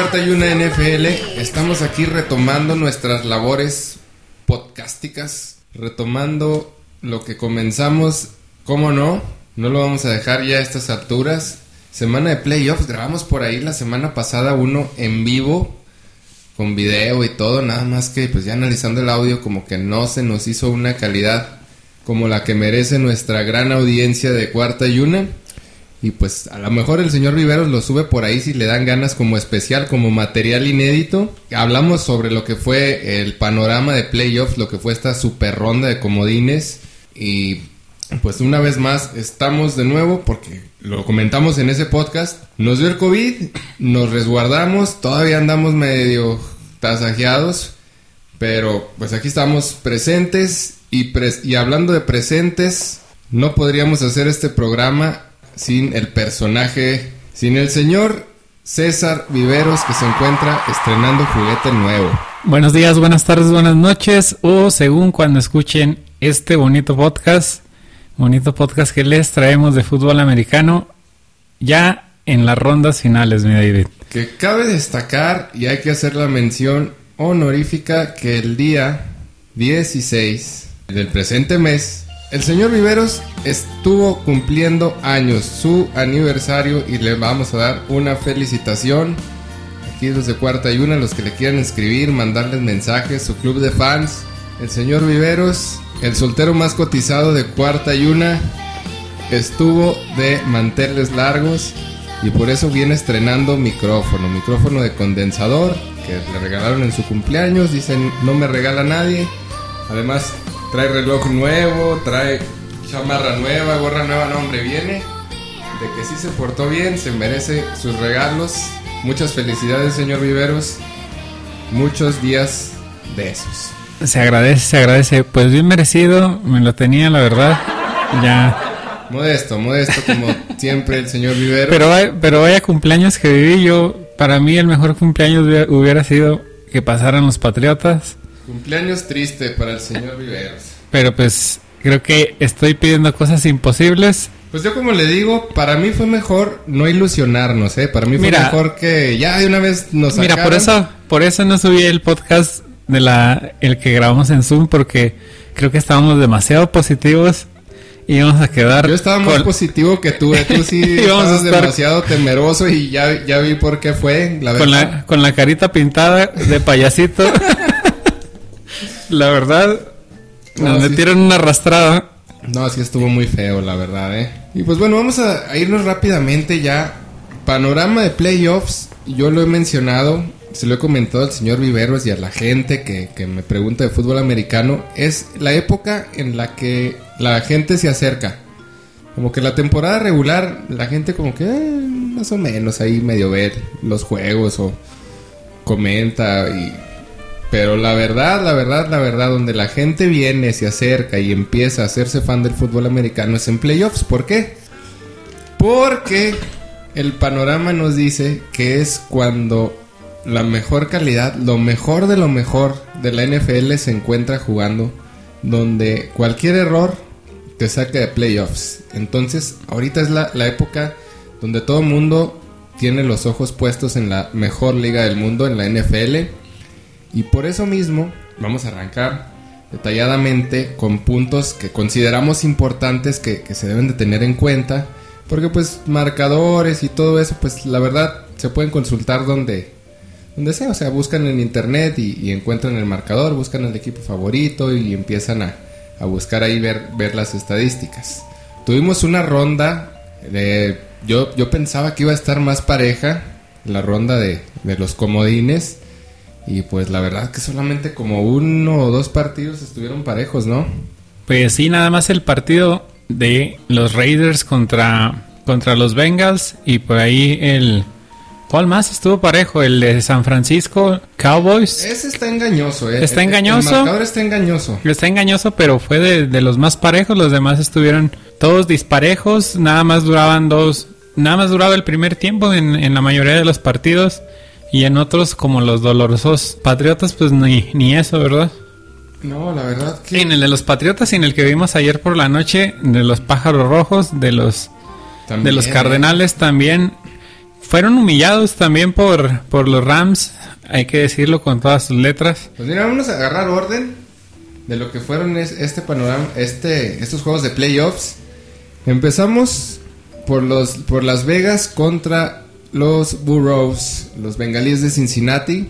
Cuarta y Una NFL? Estamos aquí retomando nuestras labores podcásticas, retomando lo que comenzamos, ¿cómo no? No lo vamos a dejar ya a estas alturas. Semana de playoffs, grabamos por ahí la semana pasada uno en vivo, con video y todo, nada más que pues ya analizando el audio como que no se nos hizo una calidad como la que merece nuestra gran audiencia de Cuarta y Una. Y pues a lo mejor el señor Riveros lo sube por ahí si le dan ganas como especial, como material inédito. Hablamos sobre lo que fue el panorama de playoffs, lo que fue esta super ronda de comodines. Y pues una vez más estamos de nuevo porque lo comentamos en ese podcast. Nos dio el COVID, nos resguardamos, todavía andamos medio tasajeados. Pero pues aquí estamos presentes y, y hablando de presentes, no podríamos hacer este programa sin el personaje, sin el señor César Viveros que se encuentra estrenando juguete nuevo. Buenos días, buenas tardes, buenas noches o según cuando escuchen este bonito podcast, bonito podcast que les traemos de fútbol americano ya en las rondas finales, mi David. Que cabe destacar y hay que hacer la mención honorífica que el día 16 del presente mes el señor Viveros estuvo cumpliendo años, su aniversario, y le vamos a dar una felicitación. Aquí desde Cuarta y Una, los que le quieran escribir, mandarles mensajes, su club de fans. El señor Viveros, el soltero más cotizado de Cuarta y Una, estuvo de manteles largos y por eso viene estrenando micrófono, micrófono de condensador que le regalaron en su cumpleaños. Dicen, no me regala nadie. Además, Trae reloj nuevo, trae chamarra nueva, gorra nueva, no hombre, viene de que sí se portó bien, se merece sus regalos. Muchas felicidades, señor Viveros. Muchos días de esos. Se agradece, se agradece. Pues bien merecido, me lo tenía, la verdad. Ya. Modesto, modesto como siempre el señor Viveros. Pero, pero vaya cumpleaños que viví yo. Para mí el mejor cumpleaños hubiera sido que pasaran los Patriotas. Cumpleaños triste para el señor Viveros. Pero pues creo que estoy pidiendo cosas imposibles. Pues yo como le digo, para mí fue mejor no ilusionarnos, ¿eh? Para mí fue mejor que ya de una vez nos. Mira, por eso, por eso no subí el podcast de la el que grabamos en Zoom porque creo que estábamos demasiado positivos y íbamos a quedar. Yo estaba más positivo que tú, ¿eh? tú sí estabas demasiado temeroso y ya, ya vi por qué fue. La con la con la carita pintada de payasito. La verdad, nos metieron una arrastrada. No, sí estuvo muy feo, la verdad, ¿eh? Y pues bueno, vamos a, irnos rápidamente ya. Panorama de playoffs, yo lo he mencionado, se lo he comentado al señor Viveros y a la gente que, que, me pregunta de fútbol americano, es la época en la que la gente se acerca. Como que la temporada regular, la gente como que eh, más o menos ahí medio ver los juegos o comenta y pero la verdad, la verdad, la verdad, donde la gente viene, se acerca y empieza a hacerse fan del fútbol americano es en playoffs. ¿Por qué? Porque el panorama nos dice que es cuando la mejor calidad, lo mejor de lo mejor de la NFL se encuentra jugando, donde cualquier error te saca de playoffs. Entonces, ahorita es la, la época donde todo el mundo tiene los ojos puestos en la mejor liga del mundo, en la NFL y por eso mismo vamos a arrancar detalladamente con puntos que consideramos importantes que, se deben de tener en cuenta. Porque pues marcadores y todo eso, pues la verdad se pueden consultar donde, donde sea. O sea, buscan en internet y, encuentran el marcador, buscan el equipo favorito y empiezan a, buscar ahí ver, ver las estadísticas. Tuvimos una ronda, de, yo, yo pensaba que iba a estar más pareja, la ronda de, de los comodines. Y pues la verdad que solamente como uno o dos partidos estuvieron parejos, ¿no? Pues sí, nada más el partido de los Raiders contra, contra los Bengals y por ahí el... ¿Cuál más estuvo parejo? El de San Francisco Cowboys. Ese está engañoso, ¿eh? Está engañoso. El marcador está engañoso. Está engañoso, pero fue de, de los más parejos. Los demás estuvieron todos disparejos. Nada más duraban dos. Nada más duraba el primer tiempo en, en la mayoría de los partidos. Y en otros, como los dolorosos patriotas, pues ni, ni eso, ¿verdad? No, la verdad que... En el de los patriotas y en el que vimos ayer por la noche, de los pájaros rojos, de los, de los cardenales también, fueron humillados también por, por los Rams, hay que decirlo con todas sus letras. Pues mira, vamos a agarrar orden de lo que fueron este panorama, este, estos juegos de playoffs. Empezamos por los por Las Vegas contra los Burrows, los bengalíes de Cincinnati.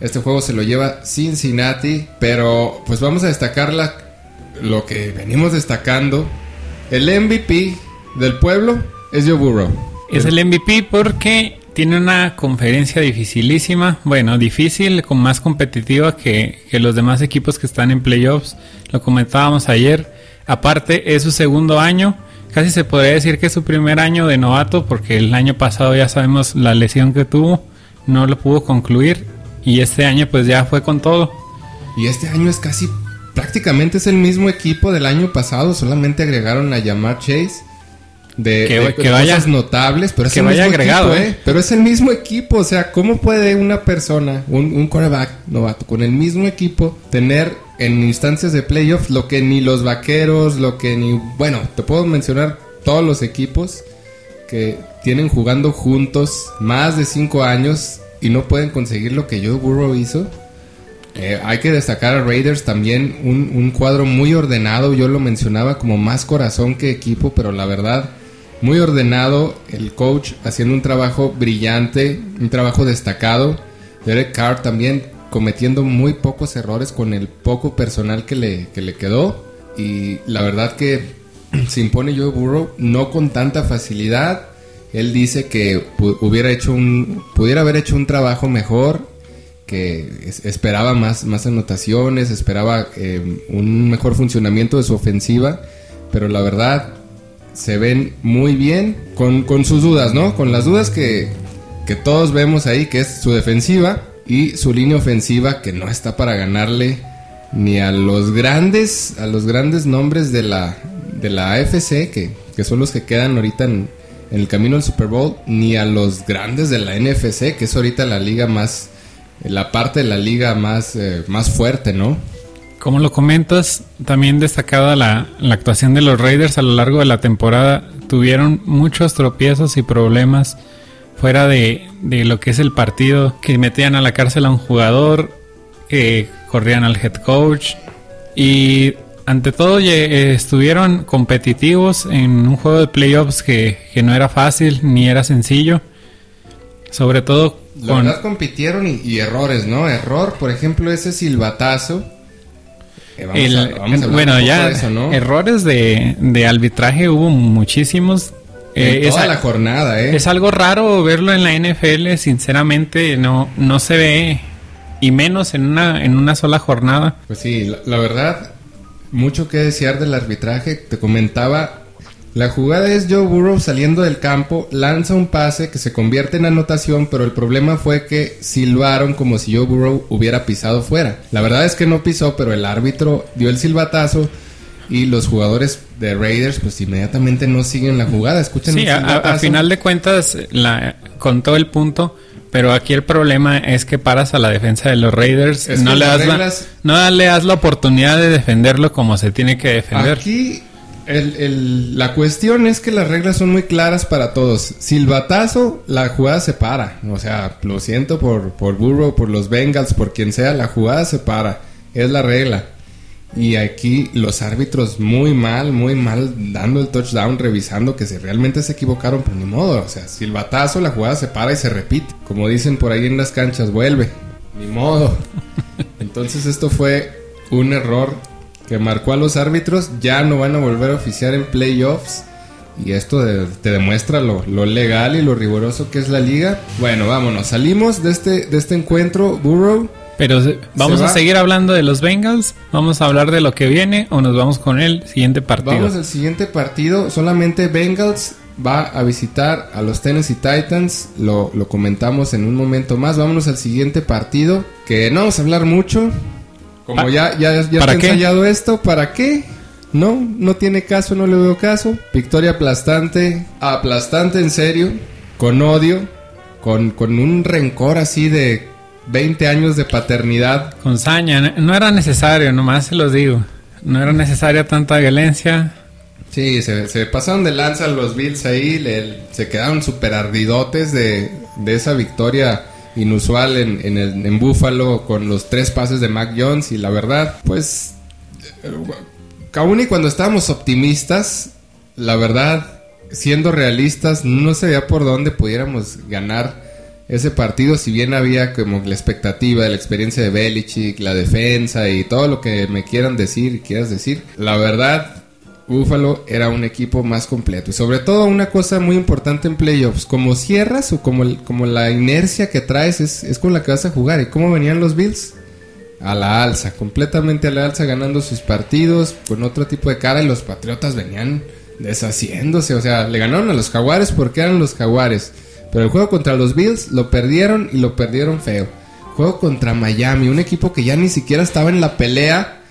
Este juego se lo lleva Cincinnati, pero pues vamos a destacar la, lo que venimos destacando. El MVP del pueblo es Joe Burrow. Es el MVP porque tiene una conferencia dificilísima, bueno, difícil, con más competitiva que, que los demás equipos que están en playoffs. Lo comentábamos ayer. Aparte, es su segundo año. Casi se podría decir que es su primer año de novato porque el año pasado ya sabemos la lesión que tuvo. No lo pudo concluir y este año pues ya fue con todo. Y este año es casi prácticamente es el mismo equipo del año pasado, solamente agregaron a Yamar Chase de, que, que vaya, notables, pero es que el vaya mismo agregado, equipo, ¿eh? Pero es el mismo equipo, o sea, ¿cómo puede una persona, un, un quarterback novato, con el mismo equipo, tener en instancias de playoffs lo que ni los vaqueros, lo que ni, bueno, te puedo mencionar todos los equipos que tienen jugando juntos más de cinco años y no pueden conseguir lo que Joe Burrow hizo? Eh, hay que destacar a Raiders también un, un, cuadro muy ordenado. Yo lo mencionaba como más corazón que equipo, pero la verdad, muy ordenado. El coach haciendo un trabajo brillante, un trabajo destacado. Derek Carr también cometiendo muy pocos errores con el poco personal que le, que le quedó. Y la verdad que se impone Joe Burrow no con tanta facilidad. Él dice que hubiera hecho un, pudiera haber hecho un trabajo mejor que esperaba más, más anotaciones, esperaba eh, un mejor funcionamiento de su ofensiva, pero la verdad se ven muy bien con, con sus dudas, ¿no? Con las dudas que, que, todos vemos ahí, que es su defensiva y su línea ofensiva que no está para ganarle ni a los grandes, a los grandes nombres de la, de la AFC, que, que son los que quedan ahorita en, el camino al Super Bowl, ni a los grandes de la NFC, que es ahorita la liga más la parte de la liga más, eh, más fuerte, ¿no? Como lo comentas, también destacada la, la, actuación de los Raiders a lo largo de la temporada. Tuvieron muchos tropiezos y problemas fuera de, de lo que es el partido, que metían a la cárcel a un jugador, que corrían al head coach y ante todo eh, estuvieron competitivos en un juego de playoffs que, que no era fácil ni era sencillo. Sobre todo la verdad compitieron y, errores, ¿no? Error, por ejemplo, ese silbatazo. bueno, ya errores de, de, arbitraje hubo muchísimos. En eh, toda la jornada, ¿eh? Es algo raro verlo en la NFL, sinceramente, no, no se ve, y menos en una, en una sola jornada. Pues sí, la verdad, mucho que desear del arbitraje. Te comentaba la jugada es Joe Burrow saliendo del campo, lanza un pase que se convierte en anotación, pero el problema fue que silbaron como si Joe Burrow hubiera pisado fuera. La verdad es que no pisó, pero el árbitro dio el silbatazo y los jugadores de Raiders pues inmediatamente no siguen la jugada. Escuchen sí, a, final de cuentas la, contó el punto. Pero aquí el problema es que paras a la defensa de los Raiders, no le, das la, no le das la oportunidad de defenderlo como se tiene que defender. Aquí el, la cuestión es que las reglas son muy claras para todos. Silbatazo, la jugada se para. O sea, lo siento por, por Burrow, por los Bengals, por quien sea, la jugada se para. Es la regla. Y aquí los árbitros muy mal, muy mal, dando el touchdown, revisando que si realmente se equivocaron, pero ni modo. O sea, silbatazo, la jugada se para y se repite. Como dicen por ahí en las canchas, vuelve. Ni modo. Entonces esto fue un error que marcó a los árbitros, ya no van a volver a oficiar en playoffs. Y esto te demuestra lo, legal y lo riguroso que es la liga. Bueno, vámonos, salimos de este, de este encuentro, Burrow. Pero vamos a seguir hablando de los Bengals, vamos a hablar de lo que viene o nos vamos con el siguiente partido. Vamos al siguiente partido, solamente Bengals va a visitar a los Tennessee Titans, lo, lo comentamos en un momento más. Vámonos al siguiente partido, que no vamos a hablar mucho, como ah, ya, ya, ya he ensayado esto, ¿para qué? No, no tiene caso, no le veo caso. Victoria aplastante, aplastante en serio, con odio, con, con un rencor así de 20 años de paternidad. Con saña, no era necesario, nomás se los digo. No era necesaria tanta violencia. Sí, se, se pasaron de lanza los Bills ahí, le- se quedaron súper ardidotes de, de esa victoria inusual en, en, el, en Buffalo con los tres pases de Mac Jones y la verdad, pues, eh, aún y cuando estábamos optimistas, la verdad, siendo realistas, no se veía por dónde pudiéramos ganar ese partido, si bien había como la expectativa, la experiencia de Belichick, la defensa y todo lo que me quieran decir y quieras decir, la verdad, Buffalo era un equipo más completo. Y sobre todo una cosa muy importante en playoffs, como cierras o como, como la inercia que traes es, es con la que vas a jugar. ¿Y cómo venían los Bills? A la alza, completamente a la alza, ganando sus partidos con otro tipo de cara y los Patriotas venían deshaciéndose. O sea, le ganaron a los Jaguares porque eran los Jaguares. Pero el juego contra los Bills lo perdieron y lo perdieron feo. Juego contra Miami, un equipo que ya ni siquiera estaba en la pelea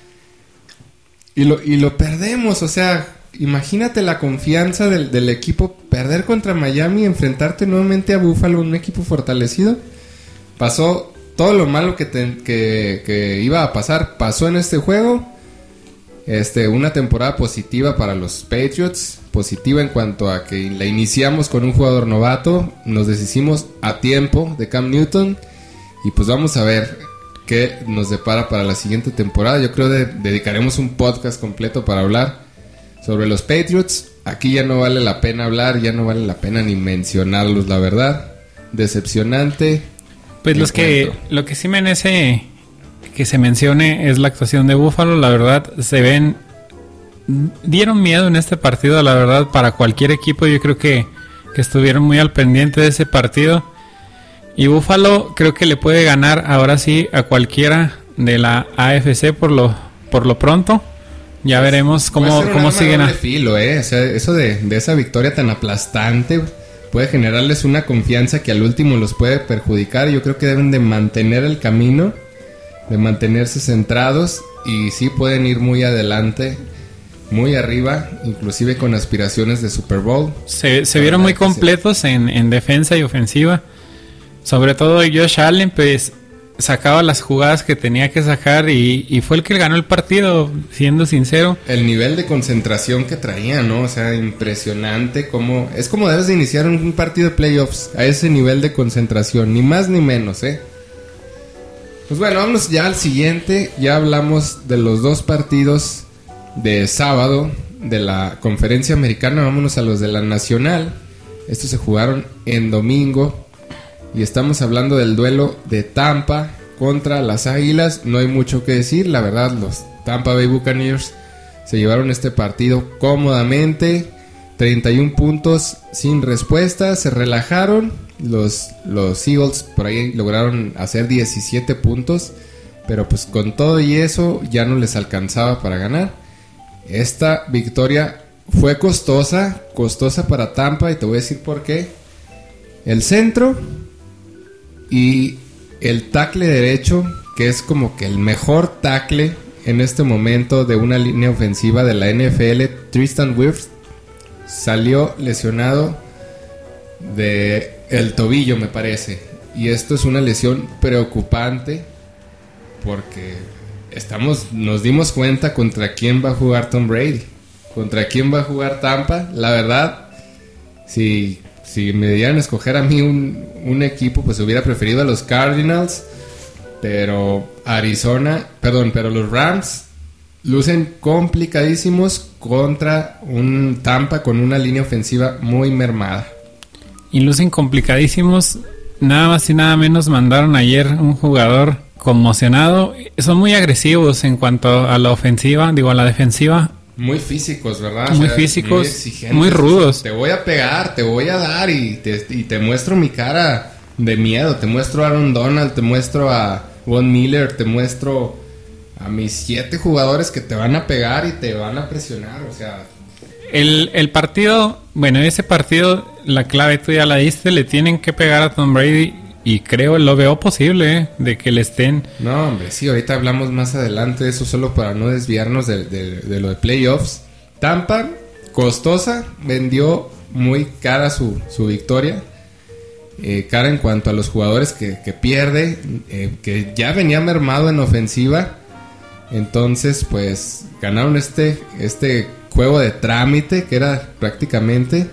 y lo, y lo perdemos, o sea, imagínate la confianza del, del equipo, perder contra Miami, enfrentarte nuevamente a Buffalo, un equipo fortalecido. Pasó todo lo malo que, te- que, que iba a pasar, pasó en este juego. Este, una temporada positiva para los Patriots, positiva en cuanto a que la iniciamos con un jugador novato, nos deshicimos a tiempo de Cam Newton y pues vamos a ver qué nos depara para la siguiente temporada. Yo creo que dedicaremos un podcast completo para hablar sobre los Patriots. Aquí ya no vale la pena hablar, ya no vale la pena ni mencionarlos, la verdad. Decepcionante. Pues los que, lo que sí merece que se mencione es la actuación de Buffalo. La verdad, se ven. Dieron miedo en este partido, la verdad, para cualquier equipo. Yo creo que, que estuvieron muy al pendiente de ese partido. Y Buffalo creo que le puede ganar ahora sí a cualquiera de la AFC por lo, por lo pronto. Ya veremos Puede cómo, cómo siguen. a- filo, ¿eh? O sea, eso de, de esa victoria tan aplastante puede generarles una confianza que al último los puede perjudicar. Yo creo que deben de mantener el camino, de mantenerse centrados y sí pueden ir muy adelante, muy arriba, inclusive con aspiraciones de Super Bowl. Se, vieron muy sí. completos en, en defensa y ofensiva. Sobre todo Josh Allen, pues sacaba las jugadas que tenía que sacar y, y fue el que ganó el partido, siendo sincero. El nivel de concentración que traía, ¿no? O sea, impresionante como... Es como debes de iniciar un, un partido de playoffs a ese nivel de concentración, ni más ni menos, ¿eh? Pues bueno, vamos ya al siguiente. Ya hablamos de los dos partidos de sábado de la conferencia americana. Vámonos a los de la nacional. Estos se jugaron en domingo. Y estamos hablando del duelo de Tampa contra las Águilas. No hay mucho que decir. La verdad, los Tampa Bay Buccaneers se llevaron este partido cómodamente. 31 puntos sin respuesta. Se relajaron. Los, los Eagles por ahí lograron hacer 17 puntos. Pero pues con todo y eso ya no les alcanzaba para ganar. Esta victoria fue costosa. Costosa para Tampa. Y te voy a decir por qué. El centro y el tackle derecho, que es como que el mejor tackle en este momento de una línea ofensiva de la NFL, Tristan Wirfs, salió lesionado de el tobillo, me parece. Y esto es una lesión preocupante porque estamos nos dimos cuenta contra quién va a jugar Tom Brady, contra quién va a jugar Tampa. La verdad, si, si me dieran a escoger a mí un, un equipo, pues hubiera preferido a los Cardinals. Pero Arizona, perdón, pero los Rams lucen complicadísimos contra un Tampa con una línea ofensiva muy mermada. Y lucen complicadísimos. Nada más y nada menos mandaron ayer un jugador conmocionado. Son muy agresivos en cuanto a la ofensiva, digo a la defensiva. Muy físicos, ¿verdad? Muy físicos, exigentes. muy rudos. Te voy a pegar, te voy a dar y te, y te muestro mi cara de miedo. Te muestro a Aaron Donald, te muestro a Von Miller, te muestro a mis siete jugadores que te van a pegar y te van a presionar. O sea, El, el partido, bueno, ese partido, la clave tú ya la diste, le tienen que pegar a Tom Brady y creo, lo veo posible, ¿eh? de que le estén... no, hombre, sí, ahorita hablamos más adelante de eso solo para no desviarnos de, de- lo de playoffs. Tampa, costosa, vendió muy cara su, su victoria. eh, cara en cuanto a los jugadores que, que pierde, eh, que ya venía mermado en ofensiva. Entonces, pues ganaron este, este juego de trámite, que era prácticamente.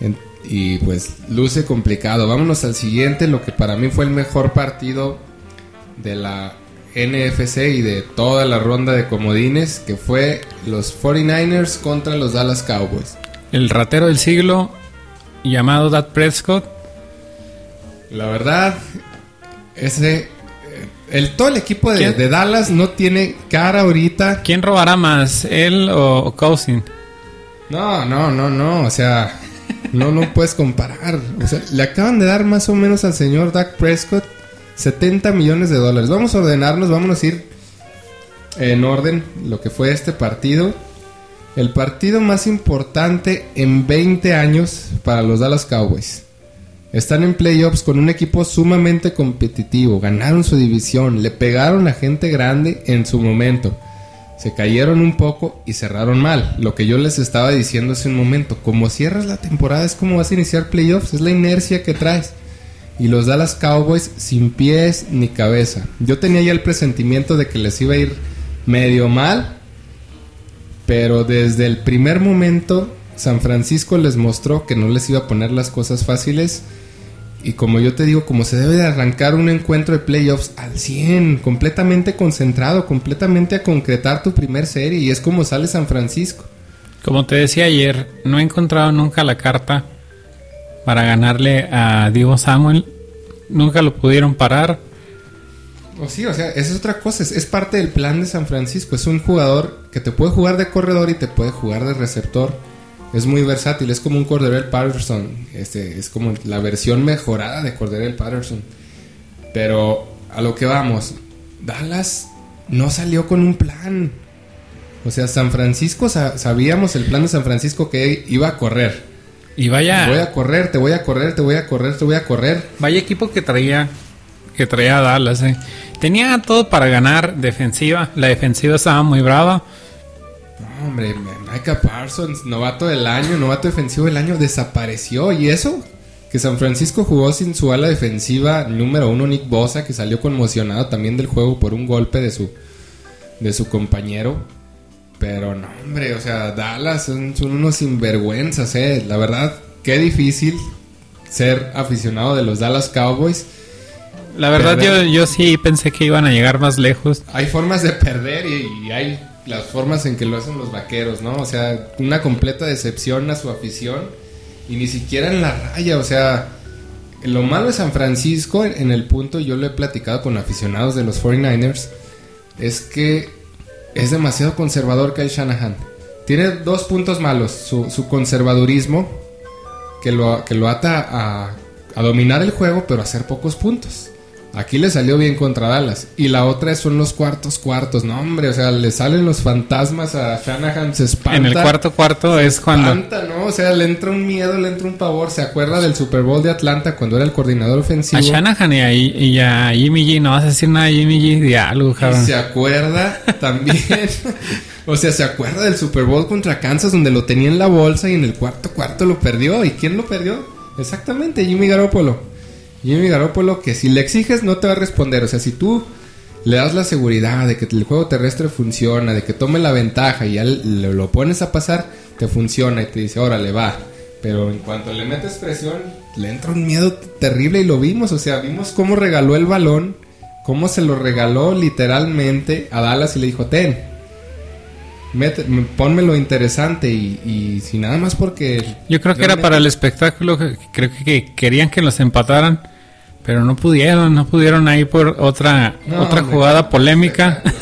En- y pues luce complicado. Vámonos al siguiente, lo que para mí fue el mejor partido de la NFC y de toda la ronda de comodines, que fue los 49ers contra los Dallas Cowboys. El ratero del siglo, llamado Dak Prescott, La verdad, ese... eh, El, todo el equipo de Dallas no tiene cara ahorita. ¿quién robará más, él o, o Cousin? No, no, no, no. O sea, no, no puedes comparar. O sea, le acaban de dar más o menos al señor Dak Prescott 70 millones de dólares. Vamos a ordenarnos, vamos a ir en orden lo que fue este partido. El partido más importante en 20 años para los Dallas Cowboys. Están en playoffs con un equipo sumamente competitivo. Ganaron su división, le pegaron a gente grande en su momento. Se cayeron un poco y cerraron mal. Lo que yo les estaba diciendo hace un momento. Como cierras la temporada es como vas a iniciar playoffs. Es la inercia que traes. Y los Dallas Cowboys sin pies ni cabeza. Yo tenía ya el presentimiento de que les iba a ir medio mal. Pero desde el primer momento San Francisco les mostró que no les iba a poner las cosas fáciles. Y como yo te digo, como se debe de arrancar un encuentro de playoffs al 100, completamente concentrado, completamente a concretar tu primer serie. Y es como sale San Francisco. Como te decía ayer, no he encontrado nunca la carta para ganarle a Divo Samuel. Nunca lo pudieron parar. O sí, o sea, esa es otra cosa. Es, es parte del plan de San Francisco. Es un jugador que te puede jugar de corredor y te puede jugar de receptor. Es muy versátil. Es como un Corderell Patterson. Este, es como la versión mejorada de Corderell Patterson. Pero a lo que vamos. Dallas no salió con un plan. O sea, San Francisco, sa- sabíamos el plan de San Francisco que iba a correr. Y vaya, Voy a correr, te voy a correr, te voy a correr, te voy a correr. vaya equipo que traía, que traía a Dallas. eh. Tenía todo para ganar defensiva. La defensiva estaba muy brava. Hombre, Micah Parsons, novato del año, novato defensivo del año, desapareció. ¿Y eso? Que San Francisco jugó sin su ala defensiva número uno, Nick Bosa, que salió conmocionado también del juego por un golpe de su, de su compañero. Pero no, hombre, o sea, Dallas son, son unos sinvergüenzas, eh. La verdad, qué difícil ser aficionado de los Dallas Cowboys. La verdad, yo, yo sí pensé que iban a llegar más lejos. Hay formas de perder y, y hay las formas en que lo hacen los vaqueros, ¿no? O sea, una completa decepción a su afición y ni siquiera en la raya, o sea, lo malo de San Francisco en el punto, yo lo he platicado con aficionados de los 49ers, es que es demasiado conservador Kyle Shanahan. Tiene dos puntos malos, su, su conservadurismo, que lo, que lo ata a, a dominar el juego, pero a hacer pocos puntos. Aquí le salió bien contra Dallas. Y la otra son los cuartos cuartos. No, hombre, o sea, le salen los fantasmas a Shanahan, se espanta. En el cuarto cuarto es cuando... espanta, ¿no? O sea, le entra un miedo, le entra un pavor. ¿Se acuerda del Super Bowl de Atlanta cuando era el coordinador ofensivo? A Shanahan y a, y a Jimmy G, no vas a decir nada de Jimmy G de algo, Y cabrón. se acuerda también. o sea, se acuerda del Super Bowl contra Kansas donde lo tenía en la bolsa y en el cuarto cuarto lo perdió. ¿Y quién lo perdió? Exactamente, Jimmy Garoppolo. Jimmy Garoppolo que si le exiges no te va a responder. O sea, si tú le das la seguridad de que el juego terrestre funciona, de que tome la ventaja y ya le- lo pones a pasar, te funciona y te dice, órale, va. Pero en cuanto le metes presión, le entra un miedo terrible y lo vimos. O sea, vimos cómo regaló el balón, cómo se lo regaló literalmente a Dallas y le dijo, ten, mete, m- pónmelo interesante y, y si nada más porque... Yo creo que era para el espectáculo, creo que, que querían que los empataran, pero no pudieron, no pudieron ahí por otra No, otra jugada polémica.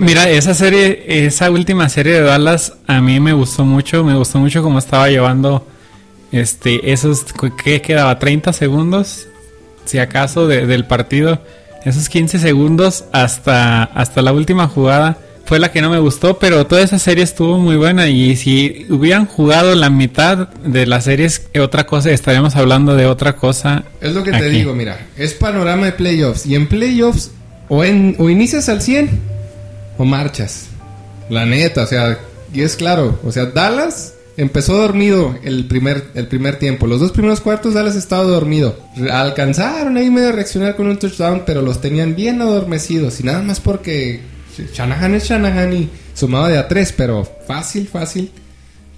Mira, esa serie, esa última serie de Dallas a mí me gustó mucho, me gustó mucho cómo estaba llevando este esos ¿qué quedaba? 30 segundos si acaso de- del partido, esos 15 segundos hasta hasta la última jugada fue la que no me gustó, pero toda esa serie estuvo muy buena y si hubieran jugado la mitad de las series otra cosa estaríamos hablando de otra cosa. Es lo que te digo, mira, es panorama de playoffs. Y en playoffs, o, en, o inicias al 100 o marchas. La neta, o sea, y es claro, o sea, Dallas empezó dormido el primer, el primer tiempo. Los dos primeros cuartos Dallas estaba dormido. Alcanzaron ahí medio a reaccionar con un touchdown, pero los tenían bien adormecidos. Y nada más porque Shanahan es Shanahan y sumado de a tres, pero fácil, fácil.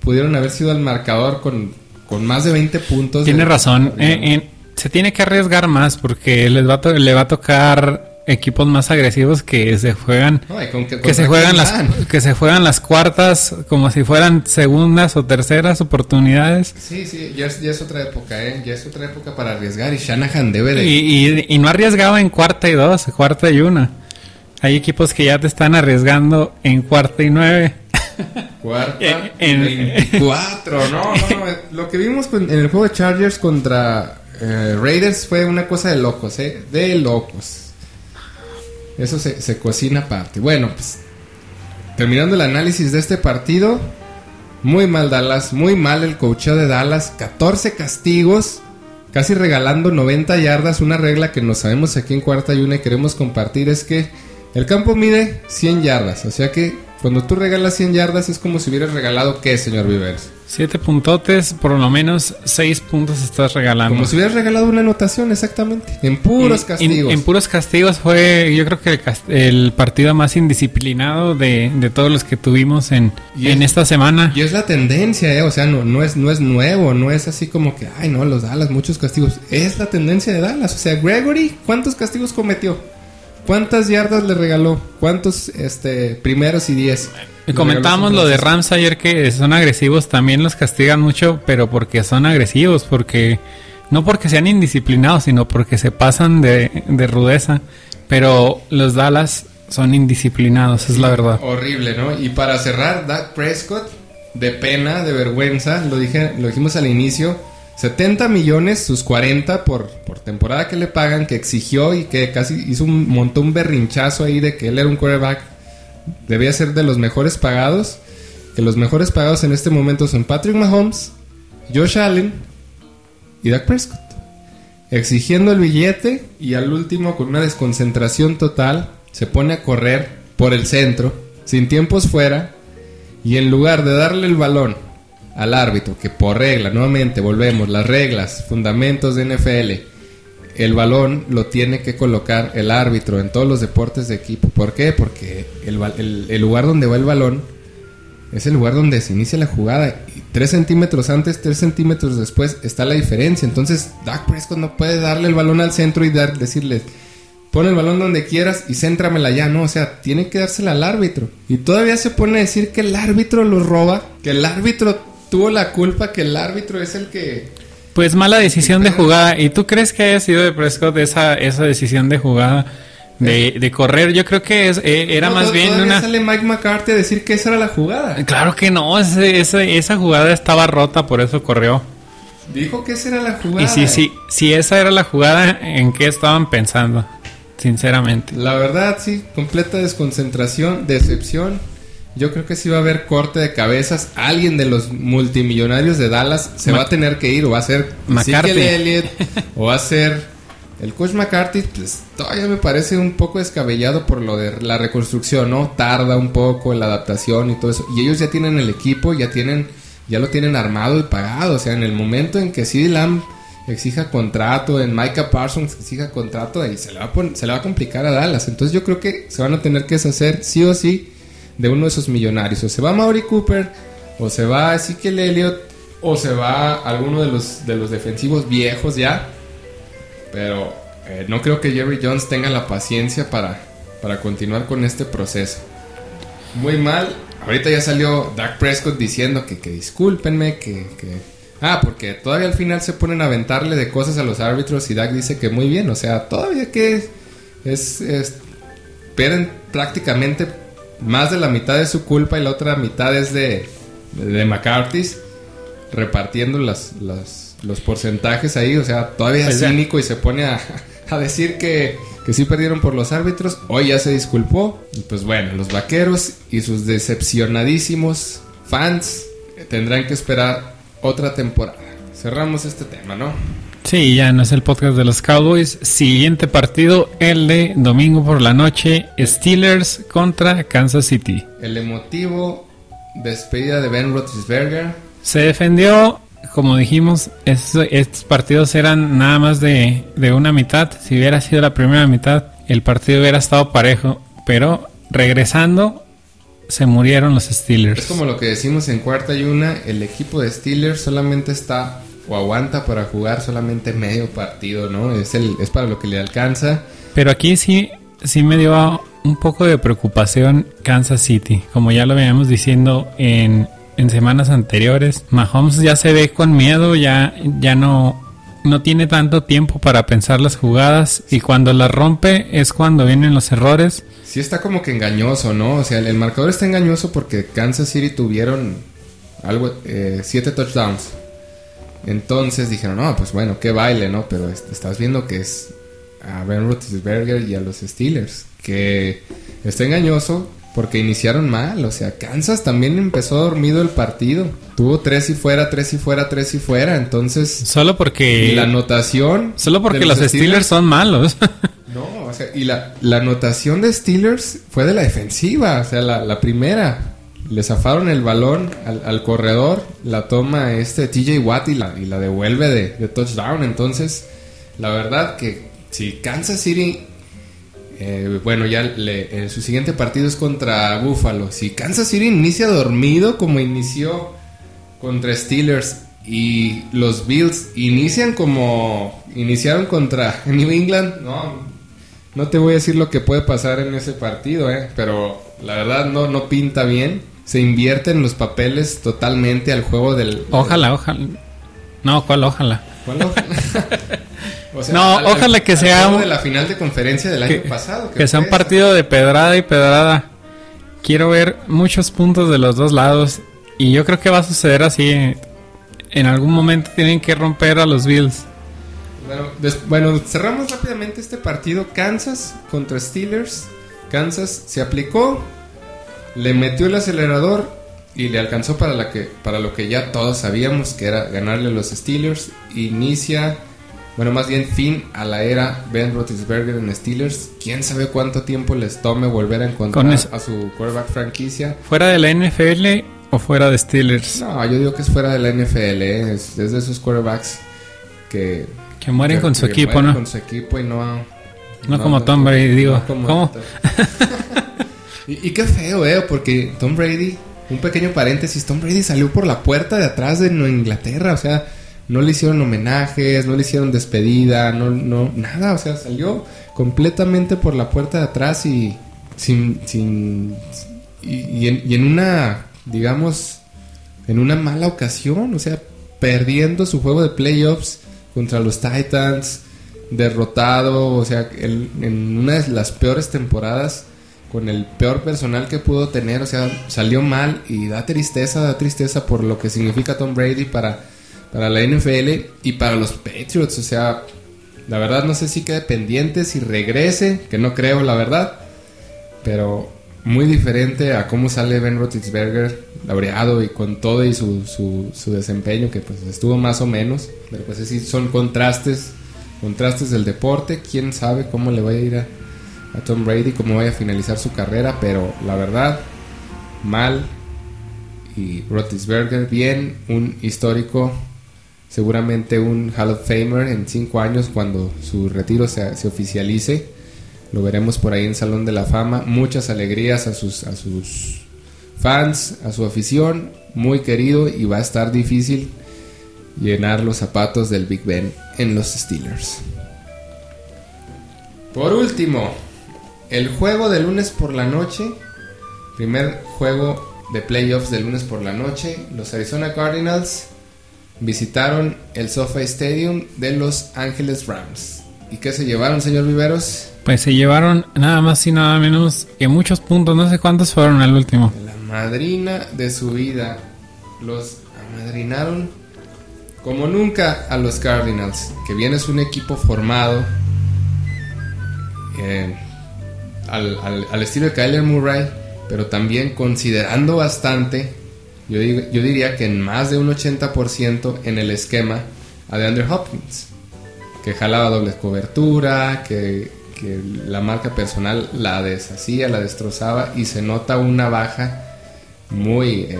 Pudieron haber sido al marcador con, con más de 20 puntos. Tiene de- razón. Eh, eh, se tiene que arriesgar más porque les va le va a tocar equipos más agresivos que se juegan con que, que se juegan las que se juegan las cuartas como si fueran segundas o terceras oportunidades Sí, sí, ya es, ya es otra época, ¿eh? Ya es otra época para arriesgar y Shanahan debe de... y, y- y no arriesgaba en cuarta y dos, cuarta y una. Hay equipos que ya te están arriesgando en cuarta y nueve. Cuarta, En- 24, no, no, no, lo que vimos en el juego de Chargers contra eh, Raiders fue una cosa de locos, ¿eh? De locos. Eso se, se cocina aparte. Bueno, pues terminando el análisis de este partido, muy mal Dallas, muy mal el coacheo de Dallas, 14 castigos, casi regalando 90 yardas, una regla que no sabemos aquí en cuarta y una y queremos compartir es que el campo mide 100 yardas, o sea que cuando tú regalas 100 yardas es como si hubieras regalado qué, señor Viveros? Siete puntotes, por lo menos seis puntos estás regalando. Como si hubieras regalado una anotación, exactamente, en puros En- castigos. En, en puros castigos fue, yo creo que el, partido más indisciplinado de, de todos los que tuvimos en, Y en es- esta semana. Y es la tendencia, ¿eh? O sea, no, no, es, no es nuevo, no es así como que, ay, no, los Dallas, muchos castigos. Es la tendencia de Dallas. O sea, Gregory, ¿cuántos castigos cometió? ¿Cuántas yardas le regaló? ¿Cuántos este, primeros y diez? Y comentábamos lo de? Rams ayer que son agresivos, también los castigan mucho, pero porque son agresivos, porque no porque sean indisciplinados, sino porque se pasan de, de rudeza. Pero los Dallas son indisciplinados, es la verdad. Horrible, ¿no? Y para cerrar, Dak Prescott, de pena, de vergüenza, lo, dije, lo dijimos al inicio, 70 millones, sus 40 por, por temporada que le pagan, que exigió y que casi hizo un, montó un berrinchazo ahí de que él era un quarterback, debía ser de los mejores pagados, que los mejores pagados en este momento son Patrick Mahomes, Josh Allen y Dak Prescott. Exigiendo el billete y al último con una desconcentración total se pone a correr por el centro, sin tiempos fuera, y en lugar de darle el balón al árbitro, que por regla, nuevamente volvemos, las reglas, fundamentos de NFL, el balón lo tiene que colocar el árbitro en todos los deportes de equipo. ¿Por qué? Porque el, lugar donde va el balón es el lugar donde se inicia la jugada. Y tres centímetros antes, tres centímetros después está la diferencia. Entonces, Dak Prescott no puede darle el balón al centro y dar, decirle, pon el balón donde quieras y céntramela ya. No, o sea, tiene que dársela al árbitro. Y todavía se pone a decir que el árbitro lo roba, que el árbitro tuvo la culpa, que el árbitro es el que... Pues mala decisión de jugada. ¿Y tú crees que haya sido de Prescott esa, esa decisión de jugada de, de correr? Yo creo que es, eh, era No, más bien una... sale Mike McCarthy a decir que esa era la jugada. Claro que no, ese- ese- esa jugada estaba rota, por eso corrió. Dijo que esa era la jugada. Y si, si, si esa era la jugada, ¿en qué estaban pensando? Sinceramente. La verdad, sí, completa desconcentración, decepción. Yo creo que sí va a haber corte de cabezas. Alguien de los multimillonarios de Dallas se va a tener que ir. O va a ser McCarthy. Elliott. o va a ser el coach McCarthy. Pues todavía me parece un poco descabellado por lo de la reconstrucción, ¿no? Tarda un poco la adaptación y todo eso. Y ellos ya tienen el equipo, ya tienen, ya lo tienen armado y pagado. O sea, en el momento en que CD Lamb exija contrato, en Micah Parsons exija contrato, ahí se le, va a se le va a complicar a Dallas. Entonces yo creo que se van a tener que deshacer sí o sí de uno de esos millonarios. O se va Maury Cooper, o se va Ezekiel Elliott, o se va alguno de los, de los defensivos viejos ya. Pero eh, no creo que Jerry Jones tenga la paciencia para, para continuar con este proceso. Muy mal. Ahorita ya salió Dak Prescott diciendo que, que discúlpenme, que, que... Ah, porque todavía al final se ponen a aventarle de cosas a los árbitros y Dak dice que muy bien. O sea, todavía que es... es pierden prácticamente más de la mitad de su culpa y la otra mitad es de, de McCarthy repartiendo las, las- los porcentajes ahí, o sea, todavía Pues es ya. cínico y se pone a, a decir que, que sí perdieron por los árbitros, hoy ya se disculpó, y pues bueno, los vaqueros y sus decepcionadísimos fans tendrán que esperar otra temporada. Cerramos este tema, ¿no? Sí, ya no es el podcast de los Cowboys. Siguiente partido, el de domingo por la noche, Steelers contra Kansas City. El emotivo despedida de Ben Roethlisberger. Se defendió, como dijimos, es- estos partidos eran nada más de, de una mitad. Si hubiera sido la primera mitad, el partido hubiera estado parejo. Pero regresando, se murieron los Steelers. Es como lo que decimos en cuarta y una, el equipo de Steelers solamente está o aguanta para jugar solamente medio partido, ¿no? Es, el, es para lo que le alcanza. Pero aquí sí, sí me dio un poco de preocupación Kansas City, como ya lo veníamos diciendo en, en semanas anteriores. Mahomes ya se ve con miedo, ya, ya no, no tiene tanto tiempo para pensar las jugadas y cuando las rompe es cuando vienen los errores. Sí está como que engañoso, ¿no? O sea, el, el marcador está engañoso porque Kansas City tuvieron algo, eh, siete touchdowns. Entonces dijeron, no, pues bueno, qué baile, ¿no? Pero est- estás viendo que es a Ben Roethlisberger y a los Steelers. Que está engañoso porque iniciaron mal. O sea, Kansas también empezó dormido el partido. Tuvo tres y fuera, tres y fuera, tres y fuera. Entonces, Solo porque... y la anotación... Solo porque los Steelers son malos. No, o sea, y la, la anotación de Steelers fue de la defensiva, o sea, la, la primera. Le zafaron el balón al, al corredor, la toma este TJ Watt y la, y la devuelve de, de touchdown. Entonces, la verdad que si Kansas City, eh, bueno, ya le- eh, su siguiente partido es contra Buffalo. Si Kansas City inicia dormido como inició contra Steelers y los Bills inician como iniciaron contra New England, no, no te voy a decir lo que puede pasar en ese partido, eh, pero la verdad no, no pinta bien. Se invierten los papeles totalmente al juego del... ojalá, ojalá. No, ¿cuál ojalá? ¿Cuál ojalá? O sea, No, al- al- ojalá que al sea de la final de conferencia del año Que, pasado. que sea un partido de pedrada y pedrada. Quiero ver muchos puntos de los dos lados. Y yo creo que va a suceder así. En algún momento tienen que romper a los Bills. Bueno, bueno, cerramos rápidamente este partido. Kansas contra Steelers. Kansas se aplicó, le metió el acelerador y le alcanzó para, la que, para lo que ya todos sabíamos que era ganarle a los Steelers. Inicia, bueno, más bien fin a la era Ben Roethlisberger en Steelers. Quién sabe cuánto tiempo les tome volver a encontrar Con a su quarterback franquicia. ¿Fuera de la NFL o fuera de Steelers? No, yo digo que es fuera de la NFL, ¿eh? es, es de esos quarterbacks que Que mueren que- con su que equipo, mueren ¿no? Con su equipo y no. No como Tom Brady, digo, ¿cómo? Y, qué feo, ¿eh? Porque Tom Brady, un pequeño paréntesis, Tom Brady salió por la puerta de atrás de Inglaterra, o sea, no le hicieron homenajes, no le hicieron despedida, no, no, nada, o sea, salió completamente por la puerta de atrás y sin, sin, y, y en, y en una, digamos, en una mala ocasión, o sea, perdiendo su juego de playoffs contra los Titans, derrotado, o sea, el- en una de las peores temporadas, con el peor personal que pudo tener, o sea, salió mal y da tristeza, da tristeza por lo que significa Tom Brady para, para la NFL y para los Patriots, o sea, la verdad no sé si quede pendiente, si regrese, que no creo, la verdad, pero muy diferente a cómo sale Ben Roethlisberger laureado y con todo y su, su, su desempeño que pues estuvo más o menos pero pues así son contrastes contrastes del deporte quién sabe cómo le vaya a ir a, a Tom Brady cómo vaya a finalizar su carrera pero la verdad mal y Roethlisberger bien un histórico seguramente un Hall of Famer en cinco años cuando su retiro se, se oficialice lo veremos por ahí en Salón de la Fama. Muchas alegrías a sus, a sus fans, a su afición. Muy querido y va a estar difícil llenar los zapatos del Big Ben en los Steelers. Por último, el juego de lunes por la noche. Primer juego de playoffs de lunes por la noche. Los Arizona Cardinals visitaron el SoFi Stadium de Los Ángeles Rams. ¿Y qué se llevaron, señor Viveros? Pues se llevaron nada más y nada menos que muchos puntos. No sé cuántos fueron al último. La madrina de su vida. Los amadrinaron como nunca a los Cardinals. Que bien es un equipo formado eh, al, al- estilo de Kyler Murray. Pero también considerando bastante. Yo, yo diría que en más de un 80% en el esquema a DeAndre Hopkins. Que jalaba doble cobertura, que, que la marca personal la deshacía, la destrozaba y se nota una baja muy eh,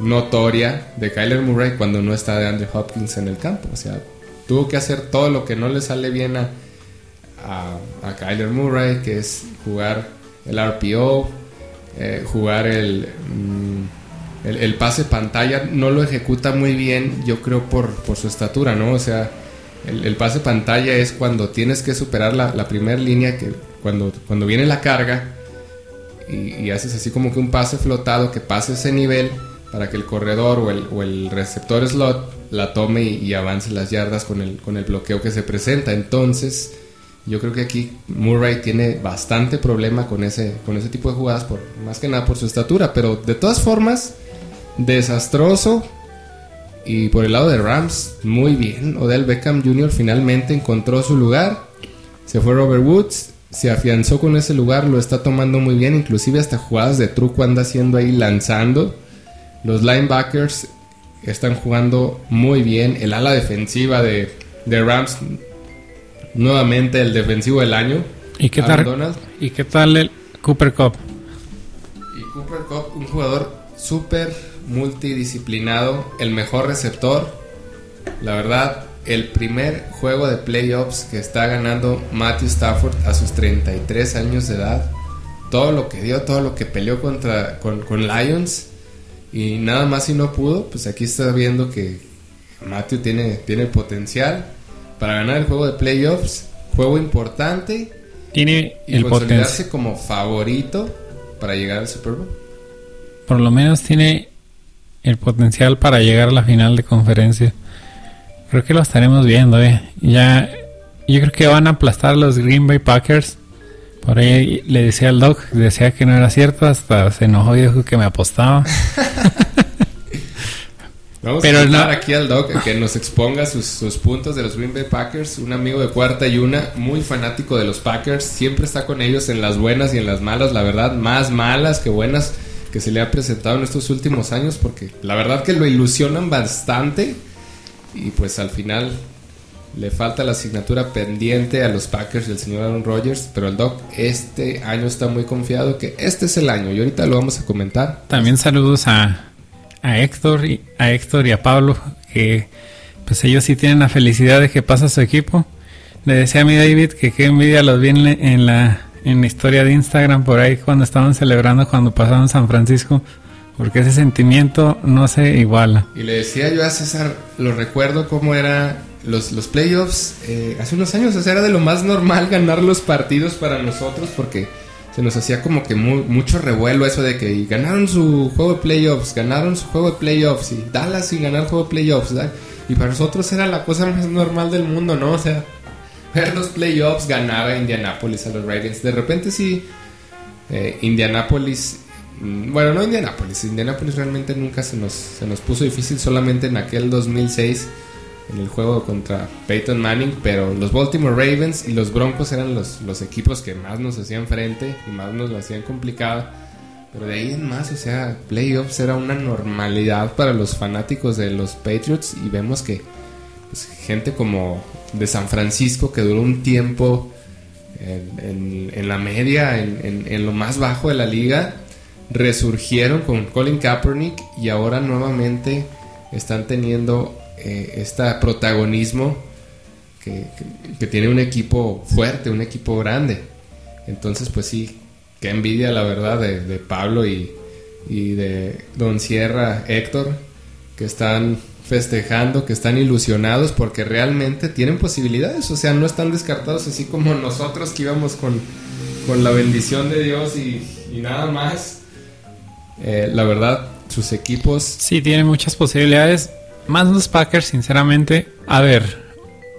notoria de Kyler Murray cuando no está de Andrew Hopkins en el campo. O sea, tuvo que hacer todo lo que no le sale bien a, a, Kyler Murray, que es jugar el RPO, eh, jugar el, mm, el, el pase pantalla. No lo ejecuta muy bien, yo creo, por, por su estatura, ¿no? O sea, el, pase pantalla es cuando tienes que superar la, primera línea, que cuando, cuando viene la carga y, y haces así como que un pase flotado que pase ese nivel para que el corredor o el, o el receptor slot la tome y, y avance las yardas con el, con el bloqueo que se presenta. Entonces, yo creo que aquí Murray tiene bastante problema con ese, con ese tipo de jugadas, por, más que nada por su estatura. Pero de todas formas, desastroso. Y por el lado de Rams, muy bien. Odell Beckham Jr. finalmente encontró su lugar. Se fue Robert Woods, se afianzó con ese lugar, lo está tomando muy bien. Inclusive hasta jugadas de truco anda haciendo ahí lanzando. Los linebackers están jugando muy bien. El ala defensiva de, de Rams, nuevamente el defensivo del año. ¿Y qué Aaron tal? Donald. ¿Y qué tal el Cooper Cup? Y Cooper Cup, un jugador súper multidisciplinado, el mejor receptor. La verdad, el primer juego de playoffs que está ganando Matthew Stafford a sus 33 años de edad. Todo lo que dio, todo lo que peleó contra con, con Lions y nada más y no pudo, pues aquí está viendo que Matthew tiene, tiene potencial para ganar el juego de playoffs. Juego importante Tiene y el consolidarse como favorito para llegar al Super Bowl. Por lo menos tiene el potencial para llegar a la final de conferencia. Creo que lo estaremos viendo, eh. Ya, yo creo que van a aplastar a los Green Bay Packers. Por ahí le decía al Doc, decía que no era cierto, hasta se enojó y dijo que me apostaba. Vamos Pero a invitar no- aquí al Doc a que nos exponga sus, sus puntos de los Green Bay Packers. Un amigo de cuarta y una, muy fanático de los Packers. Siempre está con ellos en las buenas y en las malas. La verdad, más malas que buenas que se le ha presentado en estos últimos años. Porque la verdad que lo ilusionan bastante. Y pues al final le falta la asignatura pendiente a los Packers del señor Aaron Rodgers. Pero el Doc este año está muy confiado que este es el año. Y ahorita lo vamos a comentar. También saludos a, a Héctor y a Héctor y a Pablo, que pues ellos sí tienen la felicidad de que pasa su equipo. Le decía a mi David que qué envidia los vi en la, en la, historia de Instagram por ahí cuando estaban celebrando cuando pasaron San Francisco, porque ese sentimiento no se iguala. Y le decía yo a César, lo recuerdo cómo era los, los playoffs eh, hace unos años. O sea, era de lo más normal ganar los partidos para nosotros porque se nos hacía como que mu- mucho revuelo eso de que y ganaron su juego de playoffs, ganaron su juego de playoffs y Dallas sin ganar juego de playoffs. ¿verdad? Y para nosotros era la cosa más normal del mundo, ¿no? O sea, ver los playoffs ganaba Indianapolis a los Ravens. De repente sí, eh, Indianapolis, mm, bueno, no Indianapolis, Indianapolis realmente nunca se nos, se nos puso difícil, solamente en aquel 2006, en el juego contra Peyton Manning, pero los Baltimore Ravens y los Broncos eran los, los equipos que más nos hacían frente y más nos lo hacían complicado. Pero de ahí en más, o sea, playoffs era una normalidad para los fanáticos de los Patriots y vemos que pues, gente como de San Francisco que duró un tiempo en, en- en la media, en, en- lo más bajo de la liga, resurgieron con Colin Kaepernick y ahora nuevamente están teniendo eh, este protagonismo que, tiene un equipo fuerte, un equipo grande. Entonces, pues sí, qué envidia la verdad de, Pablo y, de Don Sierra Héctor, que están festejando, que están ilusionados porque realmente tienen posibilidades, o sea, no están descartados así como nosotros que íbamos con, con la bendición de Dios y, nada más. Eh, la verdad, sus equipos Sí, tiene muchas posibilidades. Más los Packers, sinceramente. A ver,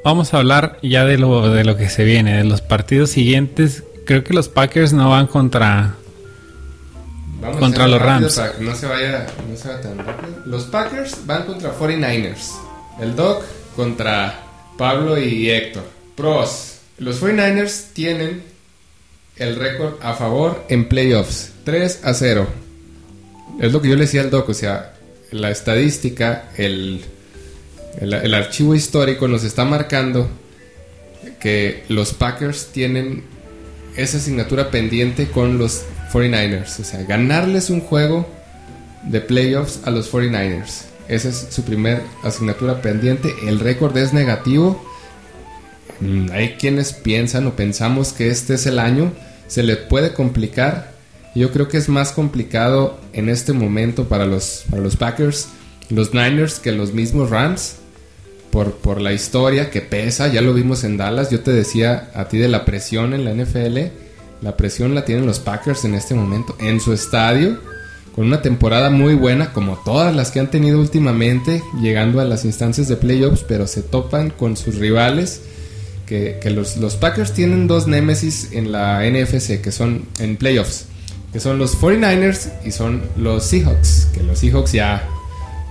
vamos a hablar ya de lo, de lo que se viene, de los partidos siguientes. Creo que los Packers no van contra... Vamos Contra los Rams. Para que no se vaya, no se vaya tan rápido. Los Packers van contra 49ers. El Doc contra Pablo y Héctor. Pros. Los 49ers tienen el récord a favor en playoffs. 3 a 0. Es lo que yo le decía al Doc. O sea, la estadística, el, el, archivo histórico nos está marcando que los Packers tienen esa asignatura pendiente con los 49ers. O sea, ganarles un juego de playoffs a los 49ers. Esa es su primer asignatura pendiente. El récord es negativo. Mm, Hay quienes piensan o pensamos que este es el año. Se le puede complicar Yo creo que es más complicado en este momento para los, para los Packers, los Niners, que los mismos Rams. Por, por la historia que pesa, ya lo vimos en Dallas. Yo te decía a ti de la presión en la NFL. La presión la tienen los Packers en este momento en su estadio con una temporada muy buena, como todas las que han tenido últimamente, llegando a las instancias de playoffs, pero se topan con sus rivales. Que, los, los, Packers tienen dos némesis en la NFC, que son en playoffs, que son los 49ers y son los Seahawks, que los Seahawks ya,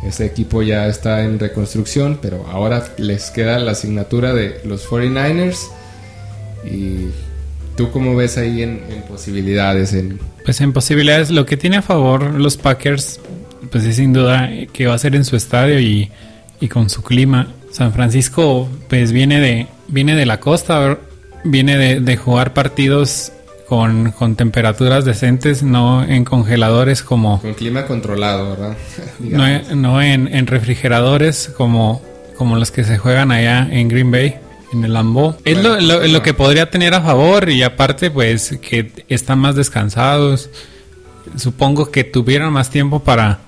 ese equipo ya está en reconstrucción, pero ahora les queda la asignatura de los 49ers y ¿Tú cómo ves ahí en, posibilidades? En... Pues en posibilidades, lo que tiene a favor los Packers, pues es sin duda que va a ser en su estadio y, con su clima. San Francisco, pues viene de, viene de la costa, viene de, jugar partidos con, temperaturas decentes, no en congeladores como... Con clima controlado, ¿verdad? no, en, en, refrigeradores como, como los que se juegan allá en Green Bay en el Lambo. Es lo, que podría tener a favor y aparte pues que están más descansados. Supongo que tuvieron más tiempo para,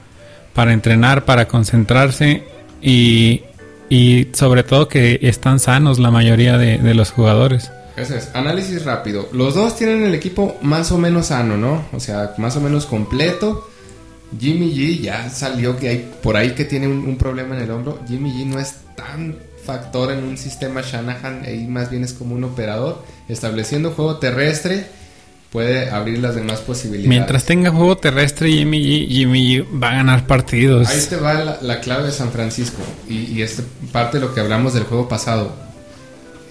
para entrenar, para concentrarse y, y sobre todo que están sanos la mayoría de, los jugadores. Eso es, análisis rápido. Los dos tienen el equipo más o menos sano, ¿no? O sea, más o menos completo. Jimmy G ya salió que hay por ahí que tiene un, un problema en el hombro. Jimmy G no es tan factor en un sistema Shanahan, ahí más bien es como un operador, estableciendo juego terrestre puede abrir las demás posibilidades. Mientras tenga juego terrestre, Jimmy G, Jimmy va a ganar partidos. Ahí te va la, clave de San Francisco y, y es parte de lo que hablamos del juego pasado.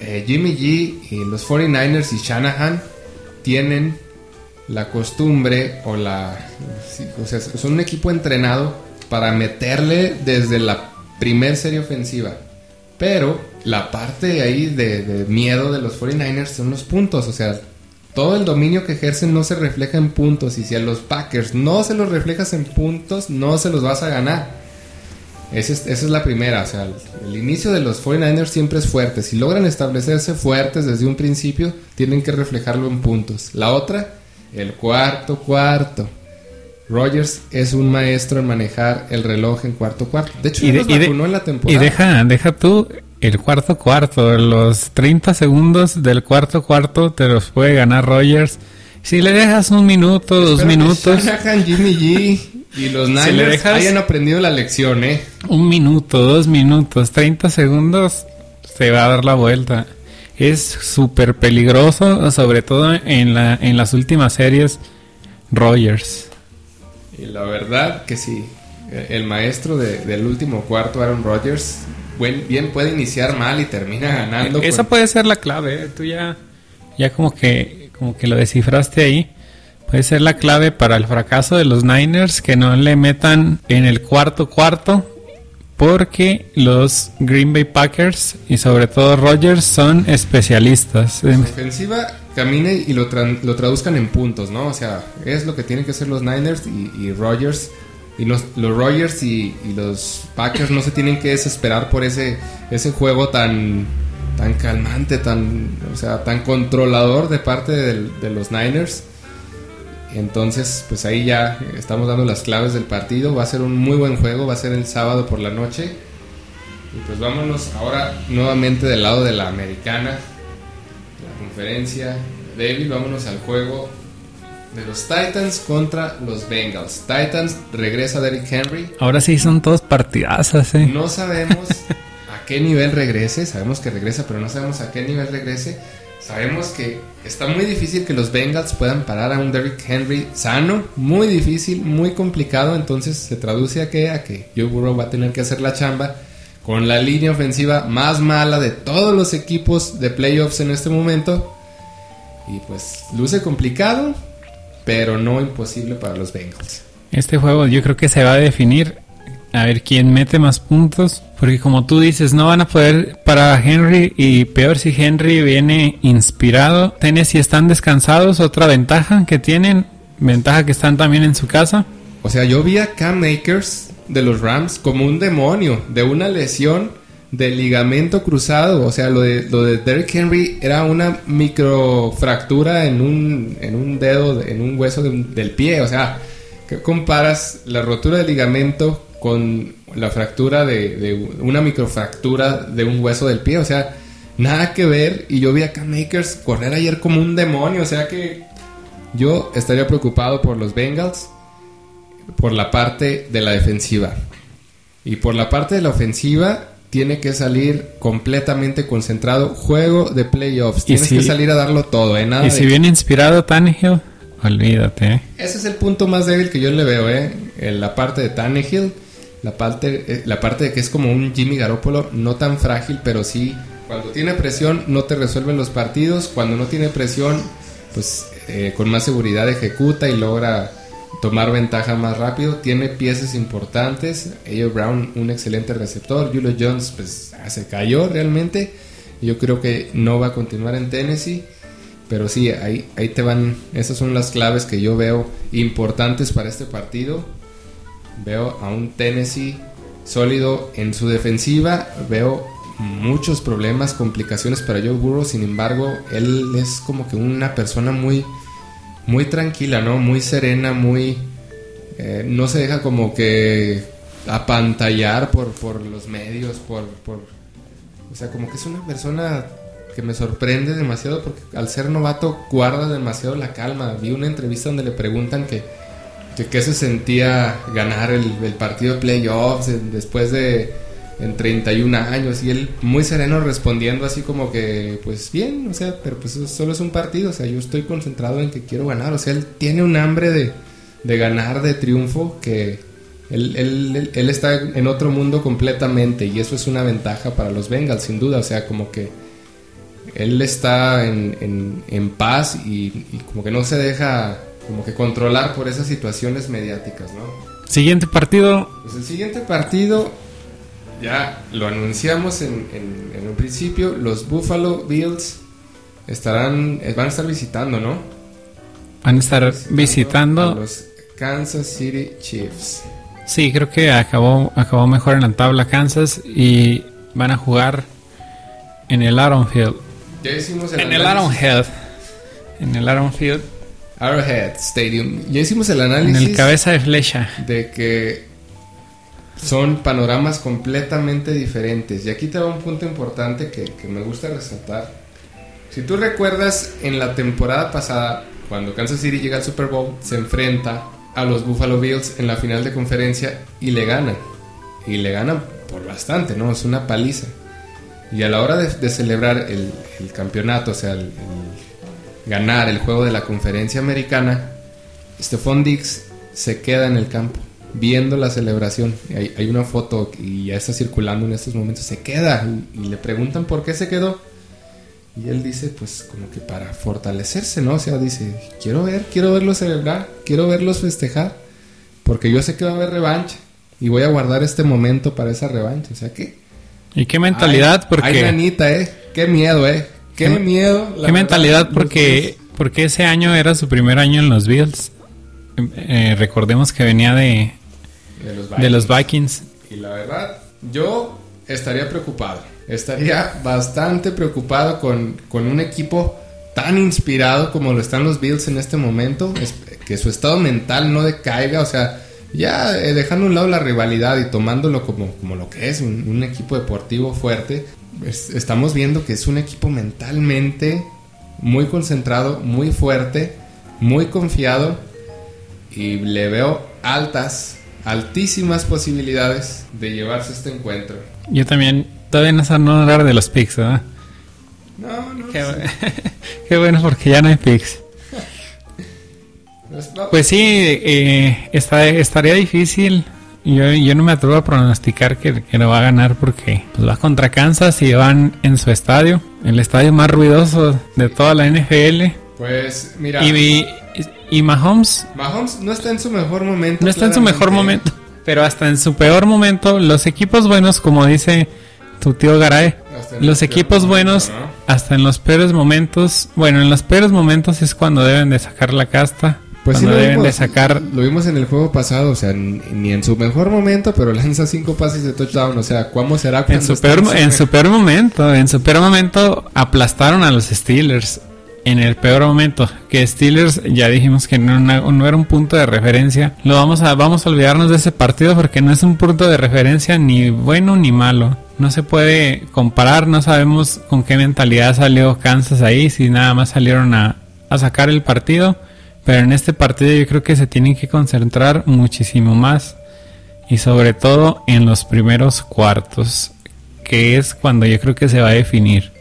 Eh, Jimmy G y los 49ers y Shanahan tienen la costumbre o la... o sea, son un equipo entrenado para meterle desde la primer serie ofensiva. Pero la parte ahí de, miedo de los 49ers son los puntos. O sea, todo el dominio que ejercen no se refleja en puntos. Y si a los Packers no se los reflejas en puntos, no se los vas a ganar. Esa es, la primera. O sea, el, inicio de los 49ers siempre es fuerte. Si logran establecerse fuertes desde un principio, tienen que reflejarlo en puntos. La otra, el cuarto cuarto. Rogers es un maestro en manejar el reloj en cuarto cuarto. De hecho, y vacunó en la temporada. Y deja, deja tú el cuarto cuarto. Los 30 segundos del cuarto cuarto te los puede ganar Rogers. Si le dejas un minuto, dos minutos. Jimmy G y los Niners hayan aprendido la lección, ¿eh? Un minuto, dos minutos, 30 segundos, se va a dar la vuelta. Es súper peligroso, sobre todo en, la, en las últimas series, Rogers. Y la verdad que sí, el maestro del último cuarto, Aaron Rodgers, bien puede iniciar mal y termina ganando. Esa puede ser la clave, ¿eh? tú ya, ya como que, como que lo descifraste ahí. Puede ser la clave para el fracaso de los Niners que no le metan en el cuarto cuarto porque los Green Bay Packers y sobre todo Rodgers son especialistas. En ofensiva camine y lo, lo traduzcan en puntos, ¿no? O sea, es lo que tienen que hacer los Niners y, Rodgers. Y los, Rodgers y, los Packers no se tienen que desesperar por ese, ese juego tan, tan calmante, tan, o sea, tan controlador de parte de los Niners. Entonces, pues ahí ya estamos dando las claves del partido. Va a ser un muy buen juego, va a ser el sábado por la noche. Y pues vámonos ahora nuevamente del lado de la americana, la conferencia. David, vámonos al juego de los Titans contra los Bengals. Titans regresa Derrick Henry. Ahora sí son todos partidazos, ¿eh? No sabemos a qué nivel regrese, sabemos que regresa, pero no sabemos a qué nivel regrese. Sabemos que está muy difícil que los Bengals puedan parar a un Derrick Henry sano, muy difícil, muy complicado, entonces se traduce a que a que Joe Burrow va a tener que hacer la chamba con la línea ofensiva más mala de todos los equipos de playoffs en este momento. Y pues luce complicado, pero no imposible para los Bengals. Este juego yo creo que se va a definir a ver quién mete más puntos. Porque como tú dices, no van a poder para Henry y peor si Henry viene inspirado. si están descansados, otra ventaja que tienen, ventaja que están también en su casa. O sea, yo vi a Cam Makers de los Rams como un demonio, de una lesión de ligamento cruzado. O sea, lo de, lo de Derrick Henry era una microfractura en un, en un dedo, en un hueso del pie. O sea, ¿qué comparas la rotura de ligamento con la fractura de, de, una microfractura de un hueso del pie? O sea, nada que ver. Y yo vi a Cam Makers correr ayer como un demonio. O sea que yo estaría preocupado por los Bengals, por la parte de la defensiva. Y por la parte de la ofensiva, tiene que salir completamente concentrado. Juego de playoffs. Tienes que salir a darlo todo, ¿eh? y si viene inspirado Tannehill, olvídate. ¿eh? Ese es el punto más débil que yo le veo, ¿eh? En la parte de Tannehill, la parte, eh, la parte de que es como un Jimmy Garoppolo, no tan frágil, pero sí, cuando tiene presión no te resuelven los partidos. Cuando no tiene presión, pues eh, con más seguridad ejecuta y logra tomar ventaja más rápido. Tiene piezas importantes. ellos Brown, un excelente receptor. Julio Jones, pues ah, se cayó realmente. Yo creo que no va a continuar en Tennessee. Pero sí, ahí, ahí te van. Esas son las claves que yo veo importantes para este partido. Veo a un Tennessee sólido en su defensiva. Veo muchos problemas, complicaciones para Joe Burrow. Sin embargo, él es como que una persona muy muy tranquila, ¿no? Muy serena, muy... Eh, no se deja como que apantallar por, por los medios, por, por... O sea, como que es una persona que me sorprende demasiado porque al ser novato guarda demasiado la calma. Vi una entrevista donde le preguntan que, que qué se sentía ganar el, partido de playoffs después de en 31 años y él muy sereno respondiendo así como que pues bien, o sea, pero pues solo es un partido, o sea, yo estoy concentrado en que quiero ganar, o sea, él tiene un hambre de, de ganar, de triunfo, que él, él, él, está en otro mundo completamente y eso es una ventaja para los Bengals, sin duda, o sea, como que él está en, en, paz y como que no se deja como que controlar por esas situaciones mediáticas, ¿no? Siguiente partido. Pues el siguiente partido ya lo anunciamos en, un principio, los Buffalo Bills estarán, eh, van a estar visitando, ¿no? Van a estar visitando, los Kansas City Chiefs. Sí, creo que acabó, acabó mejor en la tabla Kansas y van a jugar en el Arrowhead. Ya hicimos el en el Arrowhead. En el Arrowhead. Arrowhead Stadium. Ya hicimos el análisis. En el cabeza de flecha. De que son panoramas completamente diferentes. Y aquí te va un punto importante que, me gusta resaltar. Si tú recuerdas en la temporada pasada, cuando Kansas City llega al Super Bowl, se enfrenta a los Buffalo Bills en la final de conferencia y le ganan. Y le ganan por bastante, ¿no? Es una paliza. Y a la hora de, celebrar el, campeonato, o sea, el, ganar el juego de la conferencia americana, Stephon Diggs se queda en el campo viendo la celebración. Hay, hay, una foto y ya está circulando en estos momentos. Se queda y, le preguntan por qué se quedó. Y él dice, pues como que para fortalecerse, ¿no? O sea, dice, quiero ver, quiero verlos celebrar, quiero verlos festejar, porque yo sé que va a haber revancha y voy a guardar este momento para esa revancha. O sea que... ¿Y qué mentalidad? porque... Ay, nanita, ¿eh? Qué miedo, ¿eh? Qué, miedo. ¿Qué mentalidad? Porque, porque ese año era su primer año en los Bills. Eh, recordemos que venía de, de los, Vikings. Y la verdad, yo estaría preocupado. Estaría bastante preocupado con, un equipo tan inspirado como lo están los Bills en este momento. que su estado mental no decaiga. O sea, ya eh, dejando a un lado la rivalidad y tomándolo como, como lo que es, un, equipo deportivo fuerte. Estamos viendo que es un equipo mentalmente muy concentrado, muy fuerte, muy confiado. Y le veo altas altísimas posibilidades de llevarse este encuentro. Yo también, todavía no saben hablar de los picks, ¿verdad? No, no. Qué, bueno porque ya no hay picks. Pues, sí, eh, estaría difícil. Yo, yo no me atrevo a pronosticar que, que no va a ganar porque pues, va contra Kansas y van en su estadio, el estadio más ruidoso de toda la NFL. Pues mira. Y, y Mahomes. Mahomes no está en su mejor momento. No está en su mejor momento. Pero hasta en su peor momento, los equipos buenos, como dice tu tío Garay, los equipos buenos, hasta en los peores momentos, bueno, en los peores momentos es cuando deben de sacar la casta Pues sí, cuando lo deben de vimos, sacar Lo vimos en el juego pasado, o sea, ni en su mejor momento, pero lanza cinco pases de touchdown. O sea, ¿cómo será en su peor su en su peor momento, en su peor momento aplastaron a los Steelers en el peor momento, que Steelers ya dijimos que no, no era un punto de referencia. Lo vamos a vamos a olvidarnos de ese partido porque no es un punto de referencia ni bueno ni malo. No se puede comparar, no sabemos con qué mentalidad salió Kansas ahí, si nada más salieron a, a sacar el partido. Pero en este partido yo creo que se tienen que concentrar muchísimo más y sobre todo en los primeros cuartos, que es cuando yo creo que se va a definir.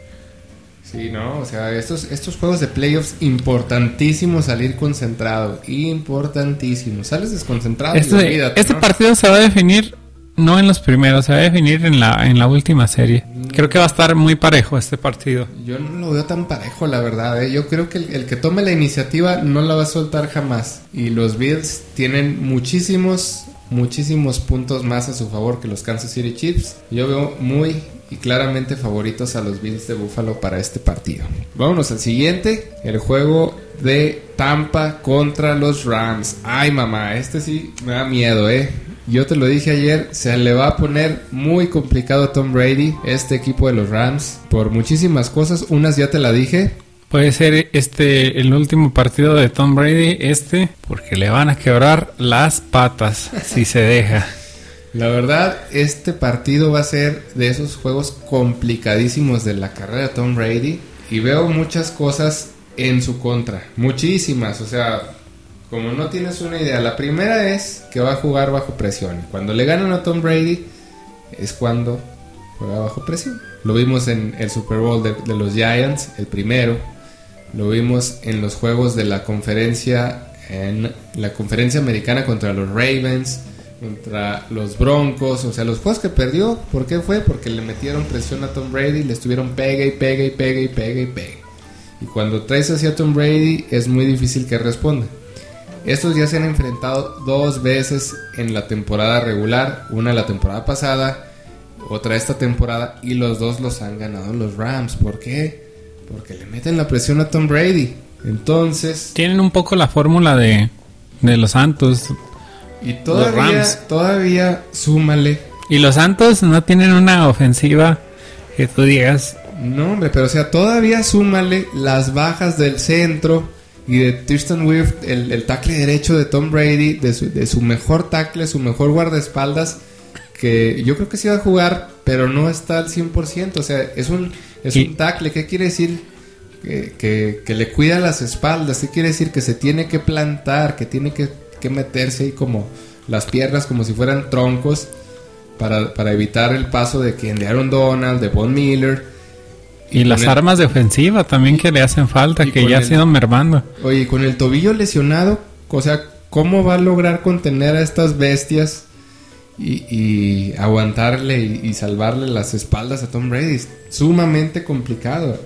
Sí, no, o sea, estos, estos juegos de playoffs, importantísimo salir concentrado, importantísimo. Sales desconcentrado y Este, olvídate, este ¿no? partido se va a definir no en los primeros, se va a definir en la, en la última serie. Creo que va a estar muy parejo este partido. Yo no lo veo tan parejo, la verdad. ¿eh? Yo creo que el, el que tome la iniciativa no la va a soltar jamás. Y los Bills tienen muchísimos, muchísimos puntos más a su favor que los Kansas City Chiefs. Yo veo muy y claramente favoritos a los Bills de Buffalo para este partido. Vámonos al siguiente, el juego de Tampa contra los Rams. Ay, mamá, este sí me da miedo, ¿eh? Yo te lo dije ayer, se le va a poner muy complicado a Tom Brady, este equipo de los Rams, por muchísimas cosas. Unas ya te la dije. Puede ser este el último partido de Tom Brady, este, porque le van a quebrar las patas si se deja. La verdad, este partido va a ser de esos juegos complicadísimos de la carrera de Tom Brady. Y veo muchas cosas en su contra. Muchísimas. O sea, como no tienes una idea. La primera es que va a jugar bajo presión. Cuando le ganan a Tom Brady es cuando juega bajo presión. Lo vimos en el Super Bowl de, los Giants, el primero. Lo vimos en los juegos de la conferencia, en la conferencia americana contra los Ravens, contra los Broncos. O sea, los juegos que perdió, ¿por qué fue? Porque le metieron presión a Tom Brady, le estuvieron pegue y pegue y pegue y pegue y pegue. Y cuando traes hacia Tom Brady es muy difícil que responda. Estos ya se han enfrentado dos veces en la temporada regular, una la temporada pasada, otra esta temporada, y los dos los han ganado los Rams. ¿Por qué? Porque le meten la presión a Tom Brady. Entonces, Tienen un poco la fórmula de, de los Santos. y todavía, Rams. todavía súmale. Y los Santos no tienen una ofensiva que tú digas, No, hombre, pero o sea, todavía súmale las bajas del centro y de Tristan Wirth, el, el tackle derecho de Tom Brady, de su, de su mejor tackle, su mejor guardaespaldas, que yo creo que sí va a jugar, pero no está al 100%. O sea, es un, es Y- un tackle. ¿Qué quiere decir? Que, que- que le cuida las espaldas. ¿Qué quiere decir? Que se tiene que plantar, que tiene que, que meterse ahí como las piernas, como si fueran troncos, para, para evitar el paso de quien de Aaron Donald, de Von Miller. Y, las el- armas de ofensiva también que le hacen falta, que ya el- han ido mermando. Oye, con el tobillo lesionado, o sea, ¿cómo va a lograr contener a estas bestias y, y aguantarle y, y salvarle las espaldas a Tom Brady? Es sumamente complicado.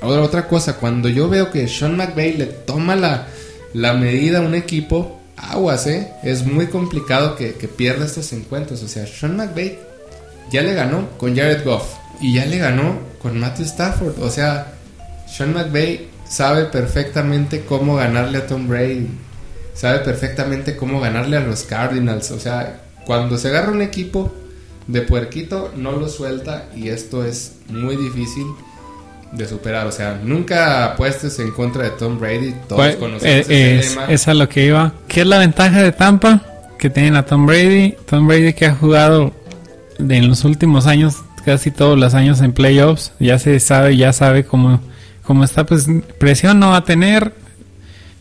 Ahora, otra cosa, cuando yo veo que Sean McVay le toma la, la medida a un equipo, aguas, ¿eh? Es muy complicado que, que pierda estos encuentros. O sea, Sean McVay ya le ganó con Jared Goff y ya le ganó con Matthew Stafford. O sea, Sean McVay sabe perfectamente cómo ganarle a Tom Brady. Sabe perfectamente cómo ganarle a los Cardinals. O sea, cuando se agarra un equipo de puerquito, no lo suelta y esto es muy difícil de superar. O sea, nunca apuestes en contra de Tom Brady. Todos Pues, conocemos eh, ese es, es a lo que iba. ¿Qué es la ventaja de Tampa? Que tienen a Tom Brady. Tom Brady que ha jugado de- en los últimos años, casi todos los años en playoffs. Ya se sabe, ya sabe cómo, cómo está. Pues presión no va a tener.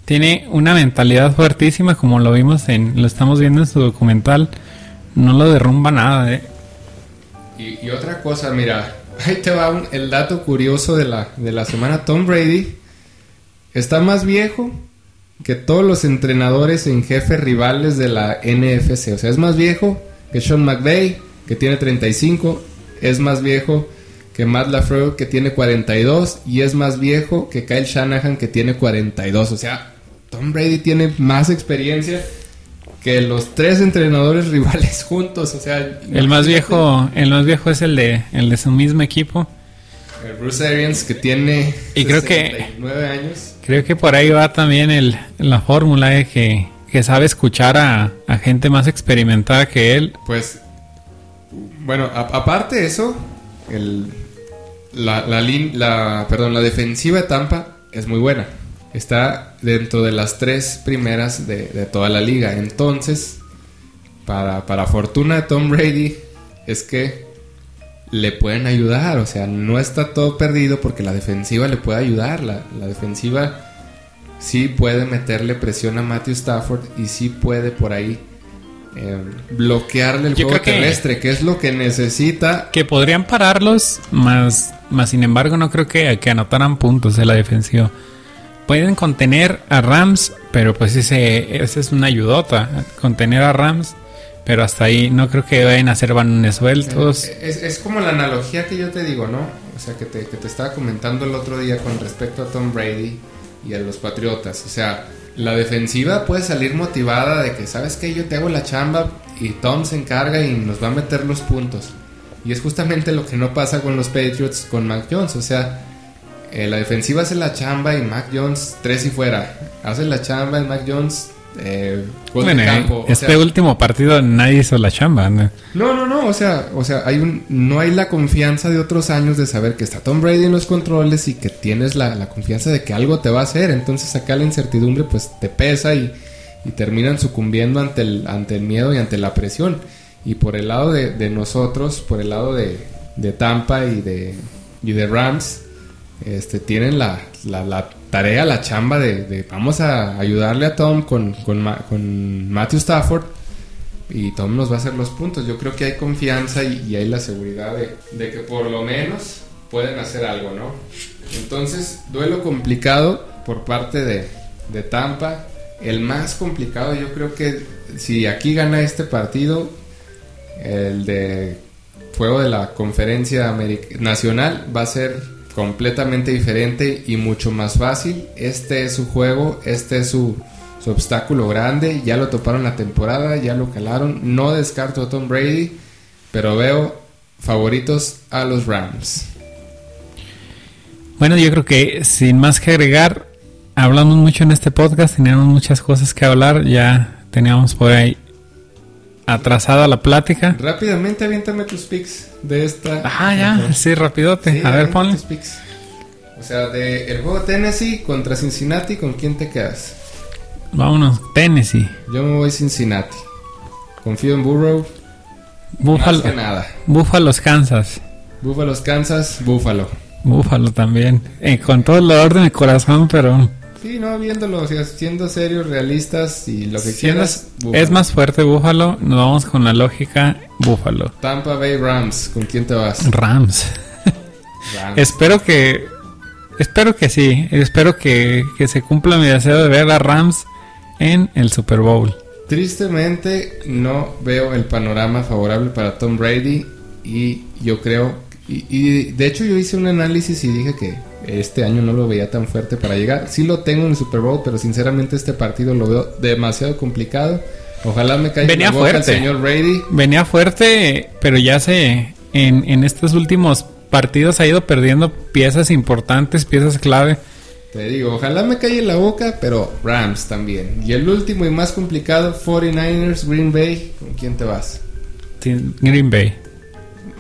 Tiene una mentalidad fuertísima, como lo vimos en, lo estamos viendo en su documental. No lo derrumba nada, eh. Y, otra cosa, mira, ahí te va un- el dato curioso de la, de la semana. Tom Brady está más viejo que todos los entrenadores en jefe rivales de la NFC. O sea, es más viejo que Sean McVay, que tiene 35. Es más viejo que Matt LaFleur, que tiene 42. Y es más viejo que Kyle Shanahan, que tiene 42. O sea, Tom Brady tiene más experiencia que los tres entrenadores rivales juntos. O sea, El más viejo, el más viejo es el de, el de su mismo equipo. El Bruce Arians que tiene Y creo que- 69 años. Creo que por ahí va también el, la fórmula de que, que sabe escuchar a, a gente más experimentada que él. Pues, bueno, aparte de eso, el, la, la, defensiva de Tampa es muy buena. Está dentro de las tres primeras de, toda la liga. Entonces, para, para fortuna de Tom Brady, es que le pueden ayudar. O sea, no está todo perdido porque la defensiva le puede ayudar. La defensiva sí puede meterle presión a Matthew Stafford y sí puede por ahí eh, bloquearle el Yo juego que- terrestre, que es lo que necesita. Que podrían pararlos, más, más sin embargo no creo que, que anotaran puntos de la defensiva. Pueden contener a Rams, pero pues ese, ese es una ayudota. Contener a Rams, pero hasta ahí no creo que vayan a hacer balones sueltos. Es, es como la analogía que yo te digo, ¿no? O sea, que te, que te estaba comentando el otro día con respecto a Tom Brady y a los Patriotas. O sea, la defensiva puede salir motivada de que, ¿sabes qué? Yo te hago la chamba y Tom se encarga y nos va a meter los puntos. Y es justamente lo que no pasa con los Patriots con Mac Jones. O sea, eh, la defensiva hace la chamba y Mac Jones tres y fuera. Hace la chamba y Mac Jones eh, Bueno, campo. O este sea, último partido nadie hizo la chamba. ¿no? no, no, no, o sea, o sea, hay un, no hay la confianza de otros años de saber que está Tom Brady en los controles y que tienes la, la confianza de que algo te va a hacer. Entonces acá la incertidumbre pues te pesa y, y terminan sucumbiendo ante el, ante el miedo y ante la presión. Y por el lado de, de nosotros, por el lado de, de Tampa y de, y de Rams, este, tienen la, la, tarea, la chamba de, vamos a ayudarle a Tom con, con, Ma- con Matthew Stafford y Tom nos va a hacer los puntos. Yo creo que hay confianza y, hay la seguridad de, que por lo menos pueden hacer algo, ¿no? Entonces, duelo complicado por parte de, Tampa. El más complicado, yo creo que si aquí gana este partido, el de juego de la conferencia nacional va a ser completamente diferente y mucho más fácil. Este es su juego, este es su, su obstáculo grande. Ya lo toparon la temporada, ya lo calaron. No descarto a Tom Brady, pero veo favoritos a los Rams. Bueno, yo creo que sin más que agregar, hablamos mucho en este podcast, teníamos muchas cosas que hablar, ya teníamos por ahí atrasada la plática. Rápidamente aviéntame tus picks de esta. Ah, ya, sí, rapidote. Sí, A ver, ponle. tus picks. O sea, de el juego Tennessee contra Cincinnati, ¿con quién te quedas? Vámonos, Tennessee. Yo me voy Cincinnati. Confío en Burrow. Búfalo, Más que nada. Búfalos, Kansas. Búfalos, Kansas, Búfalo. Búfalo también. Eh, con todo el dolor de corazón, pero Sí, no, viéndolo, o sea, siendo serios, realistas y lo que quieras. Es más fuerte Búfalo. Nos vamos con la lógica Búfalo. Tampa Bay Rams, ¿con quién te vas? Rams. Rams. Espero que. Espero que sí. Espero que, que se cumpla mi deseo de ver a Rams en el Super Bowl. Tristemente no veo el panorama favorable para Tom Brady y yo creo, y, y de hecho yo hice un análisis y dije que este año no lo veía tan fuerte para llegar. Sí lo tengo en el Super Bowl, pero sinceramente este partido lo veo demasiado complicado. Ojalá me caiga Venía en la boca fuerte. el señor Brady. Venía fuerte, pero ya se. En, en estos últimos partidos ha ido perdiendo piezas importantes, piezas clave. Te digo, ojalá me caiga en la boca, pero Rams también. Y el último y más complicado, 49ers, Green Bay. ¿Con quién te vas? Green Bay.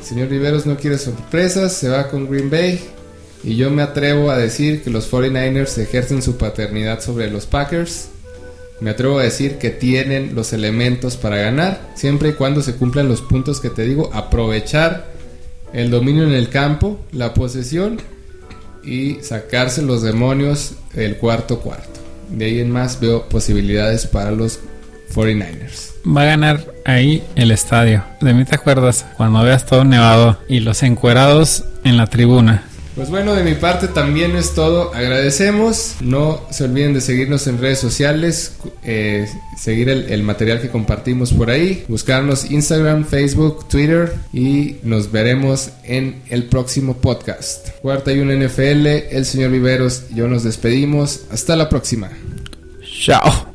Señor Riveros no quiere sorpresas, se va con Green Bay. Y yo me atrevo a decir que los 49ers ejercen su paternidad sobre los Packers. Me atrevo a decir que tienen los elementos para ganar, siempre y cuando se cumplan los puntos que te digo, aprovechar el dominio en el campo, la posesión y sacarse los demonios el cuarto cuarto. De ahí en más veo posibilidades para los 49ers. Va a ganar ahí el estadio. De mí te acuerdas cuando veas todo nevado y los encuerados en la tribuna. Pues bueno, de mi parte también es todo. Agradecemos. No se olviden de seguirnos en redes sociales, eh, seguir el, el material que compartimos por ahí, buscarnos Instagram, Facebook, Twitter y nos veremos en el próximo podcast. Cuarta y un NFL, el señor Viveros y yo nos despedimos. Hasta la próxima. Chao.